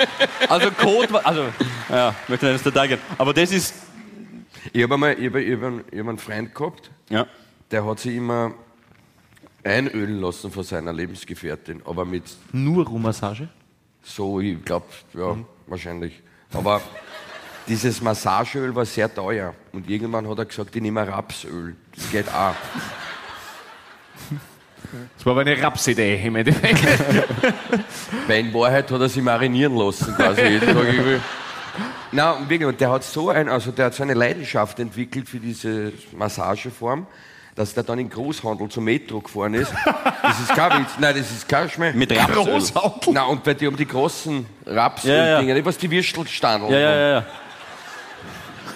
[SPEAKER 3] Also Code, war- also, ja, ich möchte nicht ins Detail gehen. Aber das ist,
[SPEAKER 4] Ich habe einmal ich hab, ich hab einen, ich hab einen Freund gehabt,
[SPEAKER 3] ja,
[SPEAKER 4] der hat sich immer einölen lassen von seiner Lebensgefährtin, aber mit
[SPEAKER 2] Nur Rummassage?
[SPEAKER 4] so, ich glaube, ja, wahrscheinlich. Aber dieses Massageöl war sehr teuer und irgendwann hat er gesagt, ich nehme Rapsöl. Das geht auch.
[SPEAKER 2] Das war aber eine Rapsidee im Endeffekt.
[SPEAKER 4] Weil in Wahrheit hat er sich marinieren lassen, quasi jeden Tag. irgendwie. Na, und wirklich, und der hat so ein, also der hat so eine Leidenschaft entwickelt für diese Massageform, dass der dann in Großhandel zum Metro gefahren ist. Das ist kein Witz. Nein, das ist kein Schmäh.
[SPEAKER 3] mit Rapsöl.
[SPEAKER 2] Großhandel?
[SPEAKER 4] Na, und bei die haben die großen
[SPEAKER 3] Ja, ja.
[SPEAKER 4] Rapsöl-Dinger, nicht was die Würstelstandeln
[SPEAKER 3] Ja, ja, ja, ja.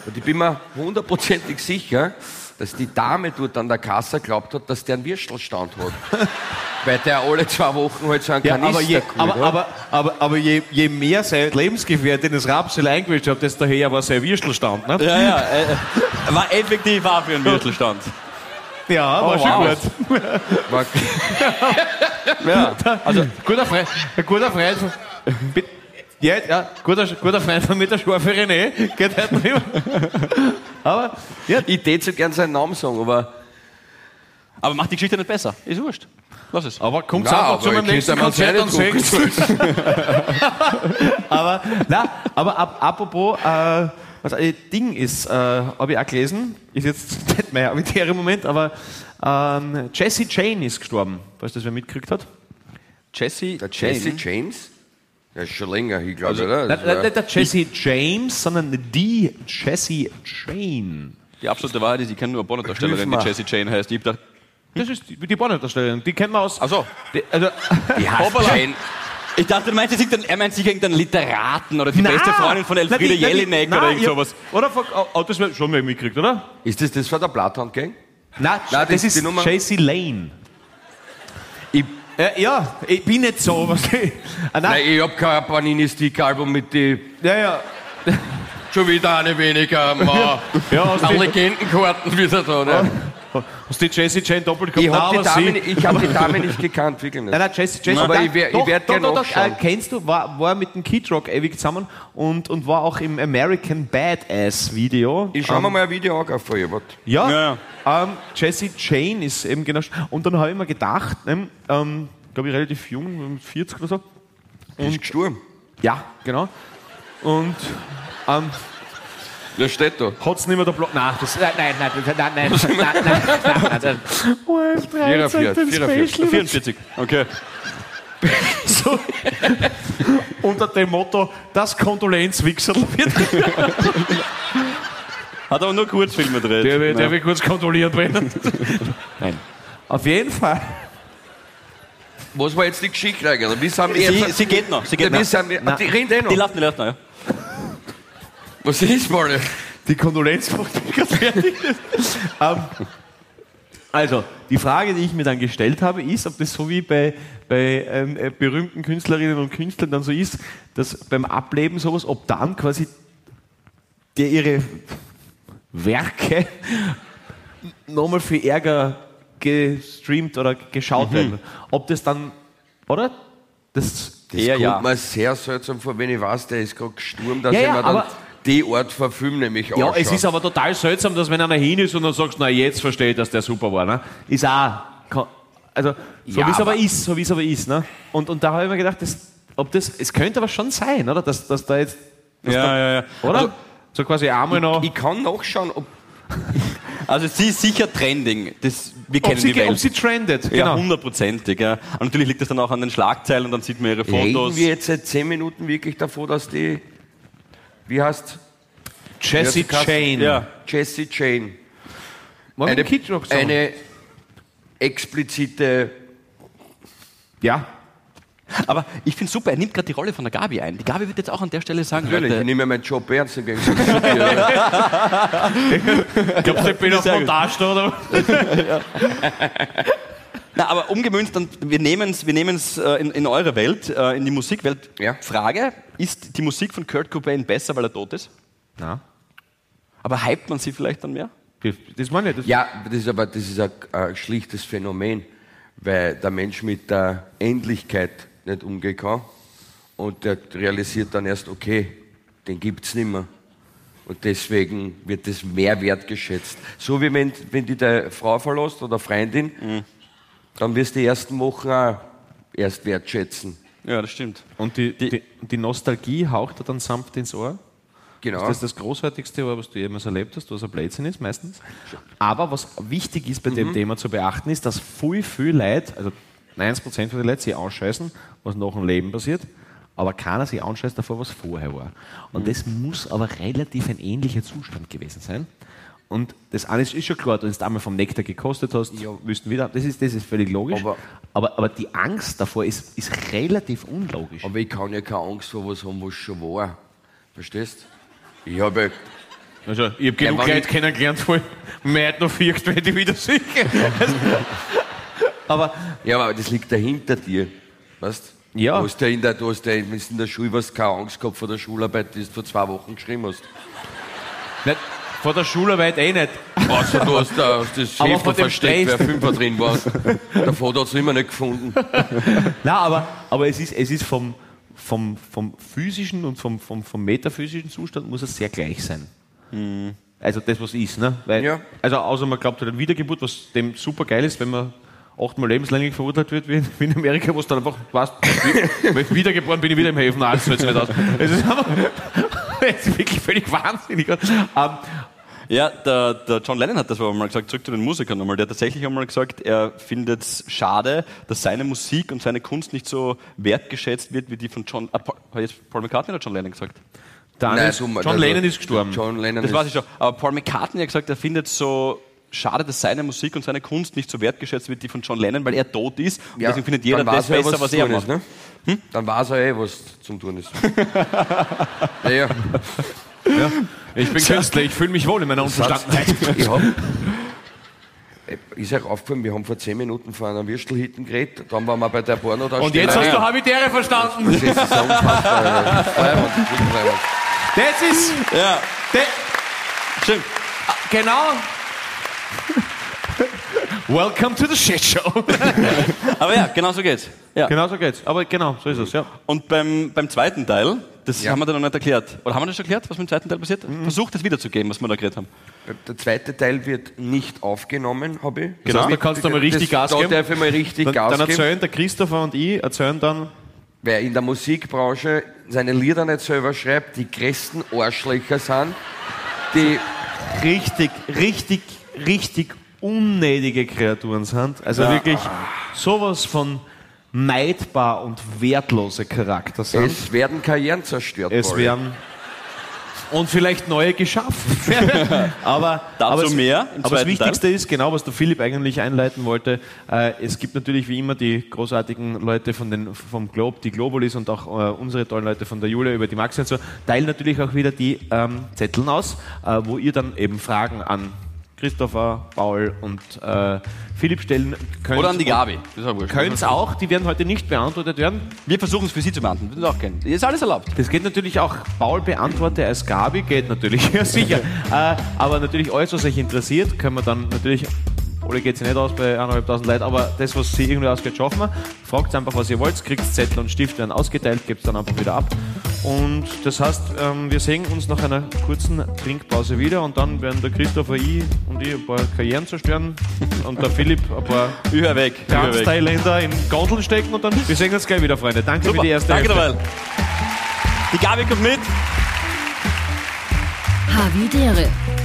[SPEAKER 4] Und ich bin mir hundertprozentig sicher, dass die Dame dort an der Kasse glaubt hat, dass der einen Würstelstand hat. Weil der alle zwei Wochen halt so einen
[SPEAKER 2] Ja,
[SPEAKER 4] Kanister
[SPEAKER 2] aber je,
[SPEAKER 4] geholt
[SPEAKER 2] aber, aber, aber, aber je, je mehr seine Lebensgefährtin das Rapsel eingewischt hat, desto höher war sein Würstelstand. Ne?
[SPEAKER 3] Ja, ja, äh, war effektiv auch für einen Würstelstand.
[SPEAKER 2] Ja, war
[SPEAKER 4] Oh,
[SPEAKER 2] schon
[SPEAKER 4] wow.
[SPEAKER 2] gut.
[SPEAKER 4] War-
[SPEAKER 3] Ja.
[SPEAKER 2] Also, guter Freund, ein guter Freund Bitte. Ja, ja, guter, guter Freund von mir, der scharfe René, geht halt noch immer. Aber, ja,
[SPEAKER 4] Ich täte so gern seinen Namen sagen, aber
[SPEAKER 3] Aber macht die Geschichte nicht besser. Ist wurscht. Lass es.
[SPEAKER 2] aber kommt
[SPEAKER 4] Ja,
[SPEAKER 2] einfach zu meinem nächsten Konzert und singt. aber, na, aber ab, apropos, äh, was ein Ding ist, äh, habe ich auch gelesen, ist jetzt nicht mehr mit im Moment, aber ähm, Jesse Jane ist gestorben, falls das wer mitgekriegt hat.
[SPEAKER 3] Jesse,
[SPEAKER 4] Jesse
[SPEAKER 3] Jane.
[SPEAKER 4] James, der ist schon länger, ich glaube,
[SPEAKER 3] Also,
[SPEAKER 4] oder?
[SPEAKER 2] Nicht, der Jesse James, sondern die Jesse Jane.
[SPEAKER 3] Die absolute Wahrheit ist, ich kenne nur eine Pornodarstellerin,
[SPEAKER 4] Hilf
[SPEAKER 3] die. Jesse Jane heißt. Ich hab gedacht,
[SPEAKER 2] Das ist die, die Bonnet-Darstellerin, die kennt man aus.
[SPEAKER 3] ach so.
[SPEAKER 2] Die, also,
[SPEAKER 4] Die heißt. Jane.
[SPEAKER 3] Ich dachte, du meinst er meint sicher irgendeinen Literaten oder die beste Freundin von Elfriede
[SPEAKER 2] die- die-
[SPEAKER 3] Jelinek oder irgend sowas.
[SPEAKER 2] Oder von, oh, oh, das wird schon mal mitgekriegt, oder?
[SPEAKER 4] Ist das das von der Bloodhound Gang?
[SPEAKER 2] Nein, das,
[SPEAKER 4] das ist Nummer-
[SPEAKER 2] JC Lane.
[SPEAKER 4] Ich,
[SPEAKER 2] Äh, ja, ich bin nicht so. Was ich, ah, nein,
[SPEAKER 4] nein, ich hab kein Panini-Stick-Album mit die.
[SPEAKER 2] ja, ja.
[SPEAKER 4] Schon wieder eine weniger. Ma.
[SPEAKER 2] Ja, aus die,
[SPEAKER 4] Legendenkarten wieder da, ne?
[SPEAKER 2] Aus die Jesse Jane Doppelkopf.
[SPEAKER 4] Ich hab, die Dame, ich hab die Dame nicht gekannt, wirklich nicht.
[SPEAKER 2] Nein, nein, Jesse, Jesse,
[SPEAKER 4] Aber ich wär- ich
[SPEAKER 2] doch,
[SPEAKER 4] werd
[SPEAKER 2] doch, doch, äh, kennst du, war, war mit dem Kid Rock ewig zusammen und, und war auch im American Badass Video.
[SPEAKER 4] Ich schau mir mal ein Video an von ihr. warte.
[SPEAKER 2] Ja,
[SPEAKER 3] Ja,
[SPEAKER 2] Ähm, Jesse Jane ist eben genau. Und dann habe ich mir gedacht, ne, ähm, glaube ich, relativ jung, 40 oder so.
[SPEAKER 4] Die ist gestorben.
[SPEAKER 2] Ja, genau. Und ähm,
[SPEAKER 4] Das steht da.
[SPEAKER 2] hat es nicht mehr der Block. Nein, das, nein, nein, nein, nein, nein, nein, nein, nein, nein, nein, nein.
[SPEAKER 4] 44, 44.
[SPEAKER 3] 44. Okay.
[SPEAKER 2] So, unter dem Motto, das Kondolenzwichsel wird.
[SPEAKER 3] Hat aber nur Kurzfilme gedreht.
[SPEAKER 2] Der, wird- der wird kurz kontrolliert werden. Nein. Auf jeden Fall.
[SPEAKER 4] Was war jetzt die Geschichte eigentlich? Wie sind wir
[SPEAKER 3] sie,
[SPEAKER 4] jetzt?
[SPEAKER 3] sie geht noch. Sie geht noch.
[SPEAKER 4] Die eh noch.
[SPEAKER 3] Die läuft, die läuft noch, ja.
[SPEAKER 4] Was ist mal?
[SPEAKER 2] Die Kondolenzfrucht ist gerade fertig. also, die Frage, die ich mir dann gestellt habe, ist, ob das so wie bei, bei ähm, äh, berühmten Künstlerinnen und Künstlern dann so ist, dass beim Ableben sowas, ob dann quasi der ihre Werke nochmal für Ärger gestreamt oder geschaut werden. Ob das dann, oder? Das,
[SPEAKER 4] Das kommt
[SPEAKER 3] ja.
[SPEAKER 4] mir sehr seltsam vor, wenn ich weiß, der ist gerade gestorben, dass
[SPEAKER 2] Ja,
[SPEAKER 4] ich
[SPEAKER 2] ja,
[SPEAKER 4] dann die Art von Film nämlich
[SPEAKER 2] Ja,
[SPEAKER 4] anschaue.
[SPEAKER 2] es ist aber total seltsam, dass wenn einer hin ist und dann sagst, na jetzt verstehe ich, dass der super war. Ne? Ist auch, also so
[SPEAKER 4] Ja,
[SPEAKER 2] wie es aber
[SPEAKER 4] aber-
[SPEAKER 2] ist, so wie es aber ist. Ne? Und, und da habe ich mir gedacht, das, ob das, es könnte aber schon sein, oder? Dass, dass da jetzt, dass
[SPEAKER 3] Ja,
[SPEAKER 2] da,
[SPEAKER 3] ja, ja.
[SPEAKER 2] oder?
[SPEAKER 3] Also-
[SPEAKER 2] so quasi einmal noch,
[SPEAKER 4] Ich kann nachschauen, ob
[SPEAKER 3] Also sie ist sicher trending. Das, wir
[SPEAKER 2] ob
[SPEAKER 3] kennen
[SPEAKER 2] sie,
[SPEAKER 3] die Welt.
[SPEAKER 2] ob sie trendet.
[SPEAKER 3] ja,
[SPEAKER 2] Genau.
[SPEAKER 3] hundertprozentig. Ja. Und natürlich liegt das dann auch an den Schlagzeilen und dann sieht man ihre
[SPEAKER 4] reden
[SPEAKER 3] Fotos.
[SPEAKER 4] wir jetzt seit 10 Minuten wirklich davor, dass die, wie heißt
[SPEAKER 2] Jesse Jane.
[SPEAKER 3] Ja.
[SPEAKER 4] Jesse
[SPEAKER 2] wir
[SPEAKER 4] eine, eine explizite,
[SPEAKER 2] Ja.
[SPEAKER 3] Aber ich finde super, er nimmt gerade die Rolle von der Gabi ein. Die Gabi wird jetzt auch an der Stelle sagen,
[SPEAKER 4] natürlich, ich
[SPEAKER 3] Leute,
[SPEAKER 4] nehme meinen Job ernst im Gegensatz zu dir.
[SPEAKER 2] Glaubst du, ich bin auf. Montage oder?
[SPEAKER 3] na, aber umgemünzt, dann, wir nehmen es wir nehmen's, äh, in, in eure Welt, äh, in die Musikwelt.
[SPEAKER 4] Ja.
[SPEAKER 3] Frage, ist die Musik von Kurt Cobain besser, weil er tot ist?
[SPEAKER 2] Na,
[SPEAKER 3] Aber hypt man sie vielleicht dann mehr?
[SPEAKER 2] das meine ich. Das
[SPEAKER 4] Ja, das ist aber das ist ein, ein schlichtes Phänomen, weil der Mensch mit der Endlichkeit nicht umgehen kann und der realisiert dann erst, okay, den gibt's nicht mehr. Und deswegen wird das mehr wertgeschätzt. So wie wenn, wenn die deine Frau verlässt oder Freundin, dann wirst du die ersten Wochen auch erst wertschätzen.
[SPEAKER 3] Ja, das stimmt.
[SPEAKER 2] Und die, die, die Nostalgie haucht dir dann sanft ins Ohr.
[SPEAKER 4] Genau.
[SPEAKER 2] Das ist das Großartigste, was du jemals erlebt hast, was ein Blödsinn ist meistens. Aber was wichtig ist bei dem Thema zu beachten, ist, dass viel, viel Leute, also 90% von den Leuten sich anscheißen, was nach dem Leben passiert, aber keiner sich anscheißt davor, was vorher war. Und das muss aber relativ ein ähnlicher Zustand gewesen sein. Und das eine ist, schon klar, wenn du einmal vom Nektar gekostet hast,
[SPEAKER 4] Ja.
[SPEAKER 2] wüssten wieder, das ist, das ist völlig logisch.
[SPEAKER 4] Aber-
[SPEAKER 2] aber, aber die Angst davor ist, ist relativ unlogisch.
[SPEAKER 4] Aber ich kann ja keine Angst vor was haben, was schon war. Verstehst? Ich habe
[SPEAKER 2] Also, ich habe genug
[SPEAKER 4] wann
[SPEAKER 2] Leute kennengelernt, wo ich mir heute noch fürcht, wenn ich wieder sehe. aber
[SPEAKER 4] Ja, aber das liegt dahinter dir. Weißt
[SPEAKER 2] Ja.
[SPEAKER 4] Du hast ja in der, du hast ja in der Schule was keine Angst gehabt vor der Schularbeit, die du vor zwei Wochen geschrieben hast.
[SPEAKER 2] nicht, vor der Schularbeit eh nicht.
[SPEAKER 4] Außer du hast, da, hast das
[SPEAKER 2] dem
[SPEAKER 4] versteckt, wer Fünfer drin war. Der Vater hat es immer nicht gefunden.
[SPEAKER 2] Nein, aber, aber es ist, es ist vom, vom, vom physischen und vom, vom, vom metaphysischen Zustand muss es sehr gleich sein. Also das, was ist. Ne? Weil,
[SPEAKER 4] Ja.
[SPEAKER 2] Also außer man glaubt halt an Wiedergeburt, was dem super geil ist, wenn man achtmal lebenslänglich verurteilt wird, wie in, Amerika, wo es dann einfach, weißt, wenn ich wiedergeboren bin, ich wieder im Häfen, nein, das zahlt sich nicht aus. Es ist, einfach, es ist wirklich völlig wahnsinnig. Ähm,
[SPEAKER 3] Ja, der, der John Lennon hat das aber mal gesagt, zurück zu den Musikern nochmal. Der hat tatsächlich einmal gesagt, er findet es schade, dass seine Musik und seine Kunst nicht so wertgeschätzt wird wie die von John. Ah, Paul, hat jetzt Paul McCartney oder John Lennon gesagt?
[SPEAKER 2] der
[SPEAKER 4] Nein, so-
[SPEAKER 2] John
[SPEAKER 4] also,
[SPEAKER 2] Lennon ist gestorben.
[SPEAKER 4] John Lennon
[SPEAKER 3] Das
[SPEAKER 4] ist,
[SPEAKER 3] weiß ich schon. Aber Paul McCartney hat gesagt, er findet es so schade, dass seine Musik und seine Kunst nicht so wertgeschätzt wird wie die von John Lennon, weil er tot ist. Und
[SPEAKER 4] ja,
[SPEAKER 3] deswegen findet jeder
[SPEAKER 4] dann
[SPEAKER 3] das
[SPEAKER 4] er,
[SPEAKER 3] besser, was
[SPEAKER 4] zu
[SPEAKER 3] er
[SPEAKER 4] tun
[SPEAKER 3] macht.
[SPEAKER 4] ist, ne? Dann weiß er eh, was zum Tun ist. ja, ja.
[SPEAKER 2] Ich bin Künstler, ich fühle mich wohl in meiner Unverstandenheit.
[SPEAKER 4] Ich hab, ist euch aufgefallen, wir haben vor zehn Minuten vor einer Würstelhitten geredet, dann waren wir bei der porno
[SPEAKER 2] Und jetzt hast du Habitäre verstanden.
[SPEAKER 4] Das ist so unfassbar.
[SPEAKER 2] Das ist,
[SPEAKER 3] Ja,
[SPEAKER 2] der,
[SPEAKER 3] stimmt.
[SPEAKER 2] genau. Welcome to the shit show.
[SPEAKER 3] Aber ja, genau so geht's. Ja.
[SPEAKER 2] genau so geht's. Aber genau, so ist es, ja.
[SPEAKER 3] Und beim, beim zweiten Teil, das
[SPEAKER 4] Ja.
[SPEAKER 3] haben wir dann noch nicht erklärt. Oder haben wir das schon erklärt, was mit dem zweiten Teil passiert? Versucht das wiederzugeben, was wir da geredet haben.
[SPEAKER 4] Der zweite Teil wird nicht aufgenommen, habe ich.
[SPEAKER 2] Genau. Da kannst du mal richtig Gas
[SPEAKER 4] da
[SPEAKER 2] geben.
[SPEAKER 4] darf ich mal richtig
[SPEAKER 2] Dann,
[SPEAKER 4] Gas
[SPEAKER 2] dann
[SPEAKER 4] geben.
[SPEAKER 2] erzählen der Christopher und ich, erzählen dann,
[SPEAKER 4] Wer in der Musikbranche seine Lieder nicht selber schreibt, die größten Arschlöcher sind, die
[SPEAKER 2] richtig, richtig, richtig unnötige Kreaturen sind. Also wirklich sowas von neidbar und wertlose Charakter sind.
[SPEAKER 4] es werden Karrieren zerstört.
[SPEAKER 2] Es
[SPEAKER 4] Pauli.
[SPEAKER 2] werden und vielleicht neue geschaffen. aber
[SPEAKER 3] Dazu
[SPEAKER 2] aber es,
[SPEAKER 3] mehr
[SPEAKER 2] Aber das Wichtigste ist genau, was der Philipp eigentlich einleiten wollte. Äh, es gibt natürlich wie immer die großartigen Leute von den, vom Globe, die Globulis und auch äh, unsere tollen Leute von der Julia über die Maxi und so, teilen natürlich auch wieder die ähm, Zetteln aus, äh, wo ihr dann eben Fragen an Christopher, Paul und äh, Philipp stellen könnt.
[SPEAKER 3] Oder an die Gabi. Das ist auch
[SPEAKER 2] die werden heute nicht beantwortet werden.
[SPEAKER 3] Wir versuchen es für Sie zu beantworten. Würden auch gerne. Ist alles erlaubt.
[SPEAKER 2] Das geht natürlich auch, Paul beantworte als Gabi, geht natürlich, ja sicher. äh, aber natürlich alles, was euch interessiert, können wir dann natürlich, Ole geht sich nicht aus bei 1.500 Leuten, aber das, was sie irgendwie ausgeht, schaffen wir. Fragt einfach, was ihr wollt, kriegt Zettel und Stift werden ausgeteilt, gebt dann einfach wieder ab. Und das heißt, ähm, wir sehen uns nach einer kurzen Trinkpause wieder und dann werden der Christopher, ich und ich ein paar Karrieren zerstören und der Philipp ein paar
[SPEAKER 3] hör weg. Weg.
[SPEAKER 2] Tanzthailänder in Gondeln stecken und dann, wir sehen uns gleich wieder, Freunde. Danke
[SPEAKER 3] Super.
[SPEAKER 2] für die erste
[SPEAKER 3] Danke dabei. Die Gabi kommt mit.
[SPEAKER 5] Havidere.